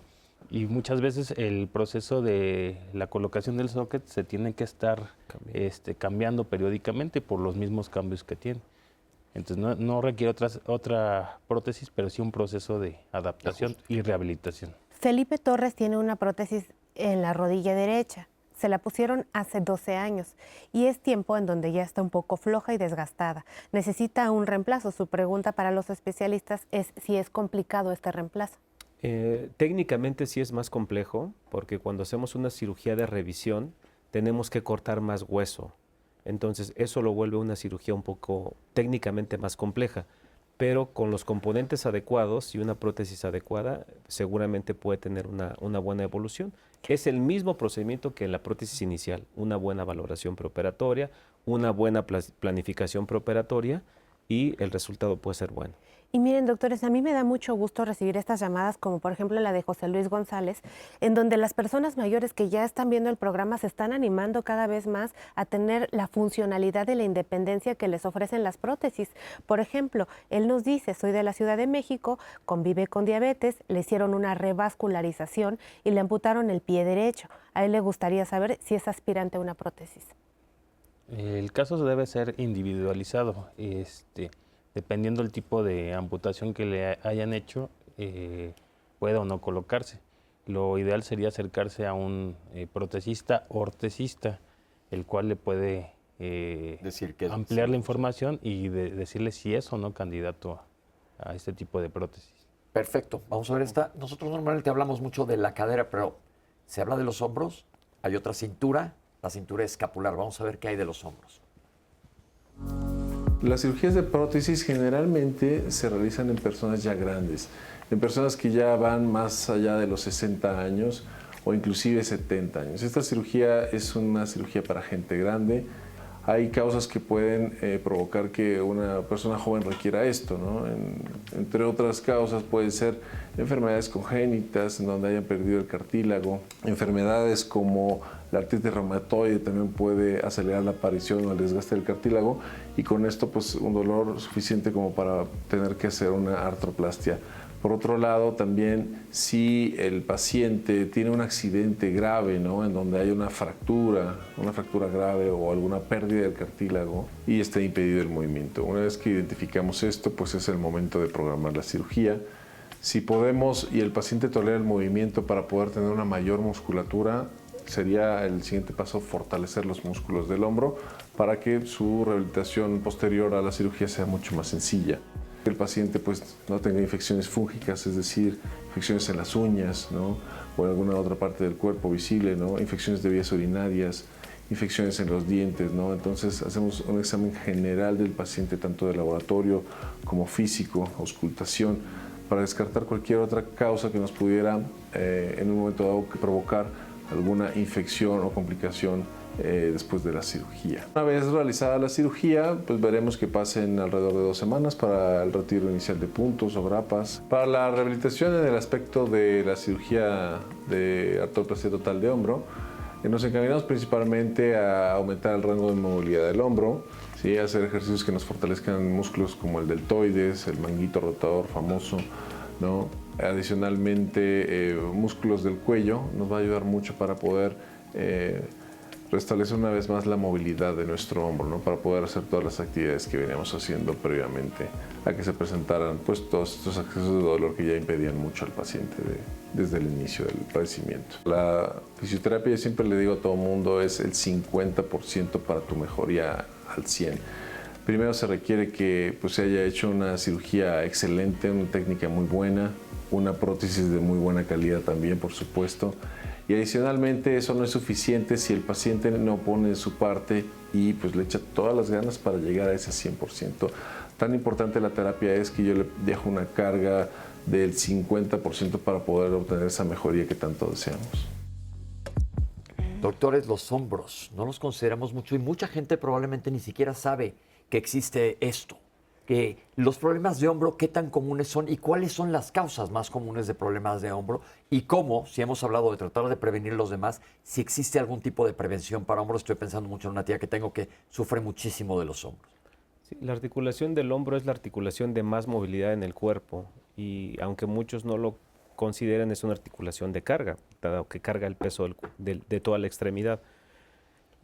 y muchas veces el proceso de la colocación del socket se tiene que estar este, cambiando periódicamente por los mismos cambios que tiene. Entonces no, no requiere otra prótesis, pero sí un proceso de adaptación y rehabilitación. Felipe Torres tiene una prótesis en la rodilla derecha. Se la pusieron hace 12 años y es tiempo en donde ya está un poco floja y desgastada. Necesita un reemplazo. Su pregunta para los especialistas es si es complicado este reemplazo. Eh, técnicamente sí es más complejo porque cuando hacemos una cirugía de revisión tenemos que cortar más hueso. Entonces eso lo vuelve una cirugía un poco técnicamente más compleja pero con los componentes adecuados y una prótesis adecuada seguramente puede tener una, una buena evolución. Es el mismo procedimiento que la prótesis inicial, una buena valoración preoperatoria, una buena planificación preoperatoria y el resultado puede ser bueno. Y miren, doctores, a mí me da mucho gusto recibir estas llamadas, como por ejemplo la de José Luis González, en donde las personas mayores que ya están viendo el programa se están animando cada vez más a tener la funcionalidad y la independencia que les ofrecen las prótesis. Por ejemplo, él nos dice, soy de la Ciudad de México, convive con diabetes, le hicieron una revascularización y le amputaron el pie derecho. A él le gustaría saber si es aspirante a una prótesis. El caso debe ser individualizado. Este, dependiendo del tipo de amputación que le hayan hecho, eh, puede o no colocarse. Lo ideal sería acercarse a un eh, protesista ortesista, el cual le puede eh, Decir que ampliar la información y decirle si es o no candidato a, a este tipo de prótesis. Perfecto, vamos a ver esta. Nosotros normalmente hablamos mucho de la cadera, pero se habla de los hombros, hay otra cintura, la cintura escapular. Vamos a ver qué hay de los hombros. Las cirugías de prótesis generalmente se realizan en personas ya grandes, en personas que ya van más allá de los 60 años o inclusive 70 años. Esta cirugía es una cirugía para gente grande. Hay causas que pueden eh, provocar que una persona joven requiera esto, entre otras causas pueden ser enfermedades congénitas en donde hayan perdido el cartílago, enfermedades como la artritis reumatoide también puede acelerar la aparición o el desgaste del cartílago y con esto pues un dolor suficiente como para tener que hacer una artroplastia. Por otro lado, también si el paciente tiene un accidente grave, ¿no? En donde hay una fractura, una fractura grave o alguna pérdida del cartílago y está impedido el movimiento. Una vez que identificamos esto, pues es el momento de programar la cirugía. Si podemos y el paciente tolera el movimiento para poder tener una mayor musculatura, sería el siguiente paso fortalecer los músculos del hombro para que su rehabilitación posterior a la cirugía sea mucho más sencilla. El paciente pues, no tenga infecciones fúngicas, es decir, infecciones en las uñas o en alguna otra parte del cuerpo visible, ¿no? infecciones de vías urinarias, infecciones en los dientes. ¿no? Entonces hacemos un examen general del paciente, tanto de laboratorio como físico, auscultación, para descartar cualquier otra causa que nos pudiera eh, en un momento dado provocar alguna infección o complicación eh, después de la cirugía. Una vez realizada la cirugía, pues veremos que pasen alrededor de dos semanas para el retiro inicial de puntos o grapas. Para la rehabilitación en el aspecto de la cirugía de artroplastia total de hombro, eh, nos encaminamos principalmente a aumentar el rango de movilidad del hombro, ¿sí? hacer ejercicios que nos fortalezcan músculos como el deltoides, el manguito rotador famoso, ¿no? Adicionalmente, eh, músculos del cuello nos va a ayudar mucho para poder eh, restablecer una vez más la movilidad de nuestro hombro, ¿no? para poder hacer todas las actividades que veníamos haciendo previamente a que se presentaran pues, todos estos accesos de dolor que ya impedían mucho al paciente desde el inicio del padecimiento. La fisioterapia, yo siempre le digo a todo mundo, es el 50% para tu mejoría al 100%. Primero se requiere que pues, se haya hecho una cirugía excelente, una técnica muy buena, una prótesis de muy buena calidad también, por supuesto. Y adicionalmente eso no es suficiente si el paciente no pone su parte y pues le echa todas las ganas para llegar a ese 100%. Tan importante la terapia es que yo le dejo una carga del 50% para poder obtener esa mejoría que tanto deseamos. Doctores, los hombros no los consideramos mucho y mucha gente probablemente ni siquiera sabe que existe esto que los problemas de hombro, qué tan comunes son y cuáles son las causas más comunes de problemas de hombro y cómo, si hemos hablado de tratar de prevenir los demás, si existe algún tipo de prevención para hombros. Estoy pensando mucho en una tía que tengo que sufre muchísimo de los hombros. la articulación del hombro es la articulación de más movilidad en el cuerpo y aunque muchos no lo consideren es una articulación de carga, dado que carga el peso de toda la extremidad.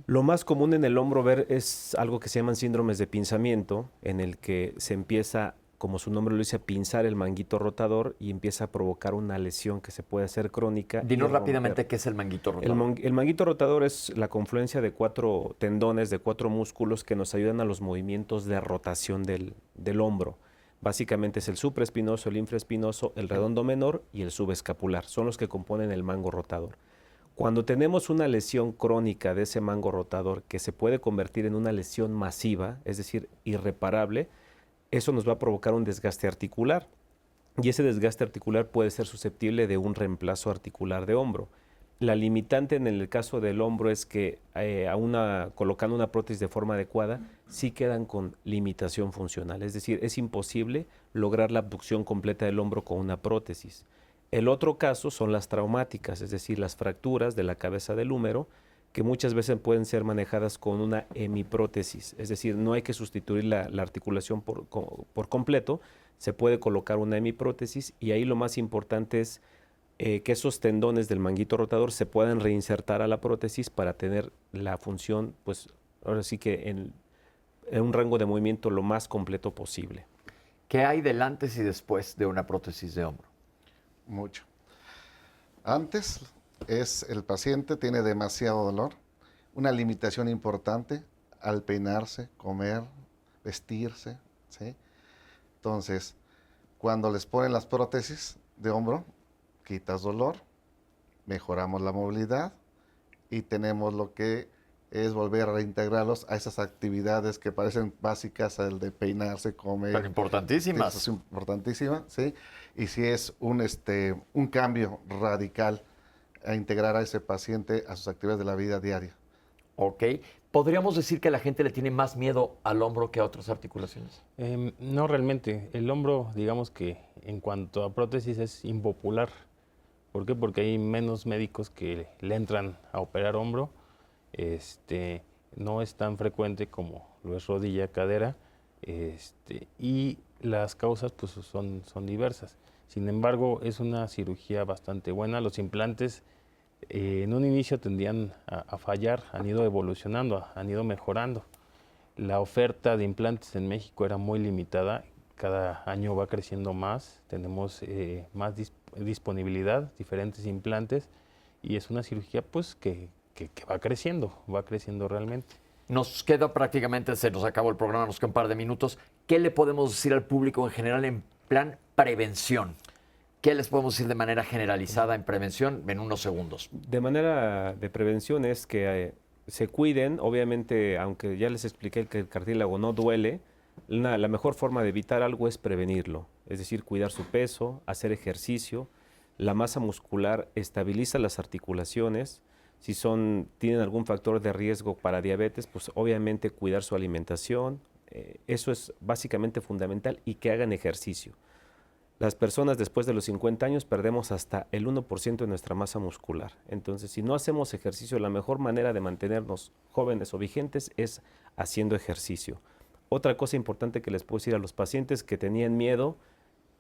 Lo más común en el hombro ver es algo que se llaman síndromes de pinzamiento, en el que se empieza como su nombre lo dice, a pinzar el manguito rotador y empieza a provocar una lesión que se puede hacer crónica. Dinos rápidamente qué es el manguito El, rotador. el manguito rotador es la confluencia de cuatro tendones, de cuatro músculos que nos ayudan a los movimientos de rotación del, del hombro. Básicamente es el supraespinoso, el infraespinoso, el redondo menor y el subescapular. Son los que componen el mango rotador. Cuando tenemos una lesión crónica de ese mango rotador que se puede convertir en una lesión masiva, es decir, irreparable, eso nos va a provocar un desgaste articular. Y ese desgaste articular puede ser susceptible de un reemplazo articular de hombro. La limitante en el caso del hombro es que eh, a una, colocando una prótesis de forma adecuada, sí quedan con limitación funcional. Es decir, es imposible lograr la abducción completa del hombro con una prótesis. El otro caso son las traumáticas, es decir, las fracturas de la cabeza del húmero, que muchas veces pueden ser manejadas con una hemiprótesis. Es decir, no hay que sustituir la, la articulación por completo, se puede colocar una hemiprótesis y ahí lo más importante es eh, que esos tendones del manguito rotador se puedan reinsertar a la prótesis para tener la función, pues ahora sí que en, en un rango de movimiento lo más completo posible. ¿Qué hay del antes y después de una prótesis de hombro? Mucho. Antes es el paciente tiene demasiado dolor, una limitación importante al peinarse, comer, vestirse, ¿sí? Entonces, cuando les ponen las prótesis de hombro, quitas dolor, mejoramos la movilidad y tenemos lo que es volver a reintegrarlos a esas actividades que parecen básicas, el de peinarse, comer. Tan importantísimas. Es importantísima, ¿sí? Y si es un, este, un cambio radical a integrar a ese paciente a sus actividades de la vida diaria. Ok. ¿Podríamos decir que la gente le tiene más miedo al hombro que a otras articulaciones? Em, no realmente. El hombro, digamos que en cuanto a prótesis es impopular. ¿Por qué? Porque hay menos médicos que le entran a operar hombro. Este, no es tan frecuente como lo es rodilla, cadera. Este, y las causas pues, son, son diversas. Sin embargo, es una cirugía bastante buena. Los implantes eh, en un inicio tendían a, fallar, han ido evolucionando, han ido mejorando. La oferta de implantes en México era muy limitada, cada año va creciendo más, tenemos eh, más dis- disponibilidad, diferentes implantes, y es una cirugía pues que, que- que va creciendo, va creciendo realmente. Nos queda prácticamente, se nos acabó el programa, nos queda un par de minutos. ¿Qué le podemos decir al público en general en plan prevención? ¿Qué les podemos decir de manera generalizada en prevención en unos segundos? De manera de prevención es que eh, se cuiden, obviamente, aunque ya les expliqué que el cartílago no duele, una- la mejor forma de evitar algo es prevenirlo, es decir, cuidar su peso, hacer ejercicio, la masa muscular estabiliza las articulaciones, si son, tienen algún factor de riesgo para diabetes, pues obviamente cuidar su alimentación, eh, eso es básicamente fundamental y que hagan ejercicio. Las personas después de los 50 años perdemos hasta el 1% de nuestra masa muscular. Entonces, si no hacemos ejercicio, la mejor manera de mantenernos jóvenes o vigentes es haciendo ejercicio. Otra cosa importante que les puedo decir a los pacientes que tenían miedo,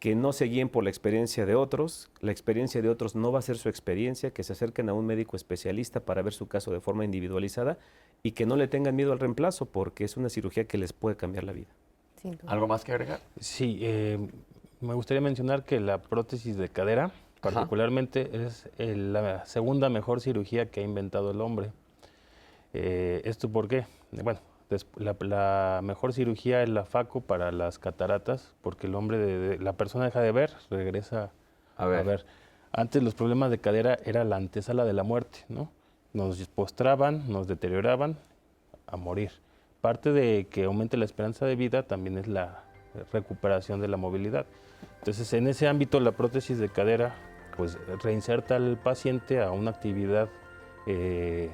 que no se guíen por la experiencia de otros, la experiencia de otros no va a ser su experiencia, que se acerquen a un médico especialista para ver su caso de forma individualizada y que no le tengan miedo al reemplazo porque es una cirugía que les puede cambiar la vida. ¿Algo más que agregar? Sí, eh, me gustaría mencionar que la prótesis de cadera, particularmente, es eh, la segunda mejor cirugía que ha inventado el hombre. Eh, ¿Esto por qué? Bueno, la, la mejor cirugía es la FACO para las cataratas, porque el hombre, de- de- la persona deja de ver, regresa A ver. Antes los problemas de cadera era la antesala de la muerte, ¿no? Nos postraban, nos deterioraban a morir. Parte de que aumente la esperanza de vida también es la recuperación de la movilidad. Entonces, en ese ámbito, la prótesis de cadera, pues reinserta al paciente a una actividad eh,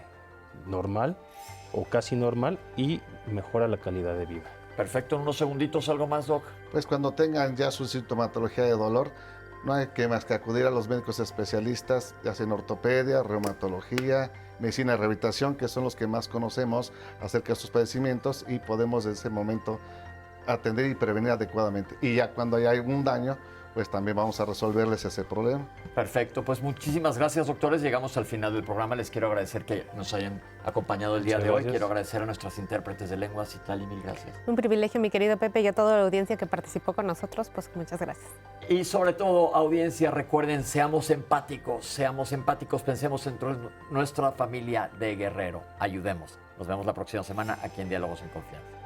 normal o casi normal y mejora la calidad de vida. Perfecto, en unos segunditos, ¿algo más, Doc? Pues cuando tengan ya su sintomatología de dolor, no hay que más que acudir a los médicos especialistas, ya sea en ortopedia, reumatología, medicina de rehabilitación, que son los que más conocemos acerca de sus padecimientos y podemos en ese momento atender y prevenir adecuadamente. Y ya cuando hay algún daño, pues también vamos a resolverles ese problema. Perfecto, pues muchísimas gracias doctores. Llegamos al final del programa. Les quiero agradecer que nos hayan acompañado el día Muchas de hoy. Quiero agradecer a nuestras intérpretes de lengua, Citlali, mil gracias. Un privilegio, mi querido Pepe, y a toda la audiencia que participó con nosotros, pues muchas gracias. Y sobre todo, audiencia, recuerden, seamos empáticos, seamos empáticos, pensemos en nuestra familia de Guerrero. Ayudemos. Nos vemos la próxima semana aquí en Diálogos en Confianza.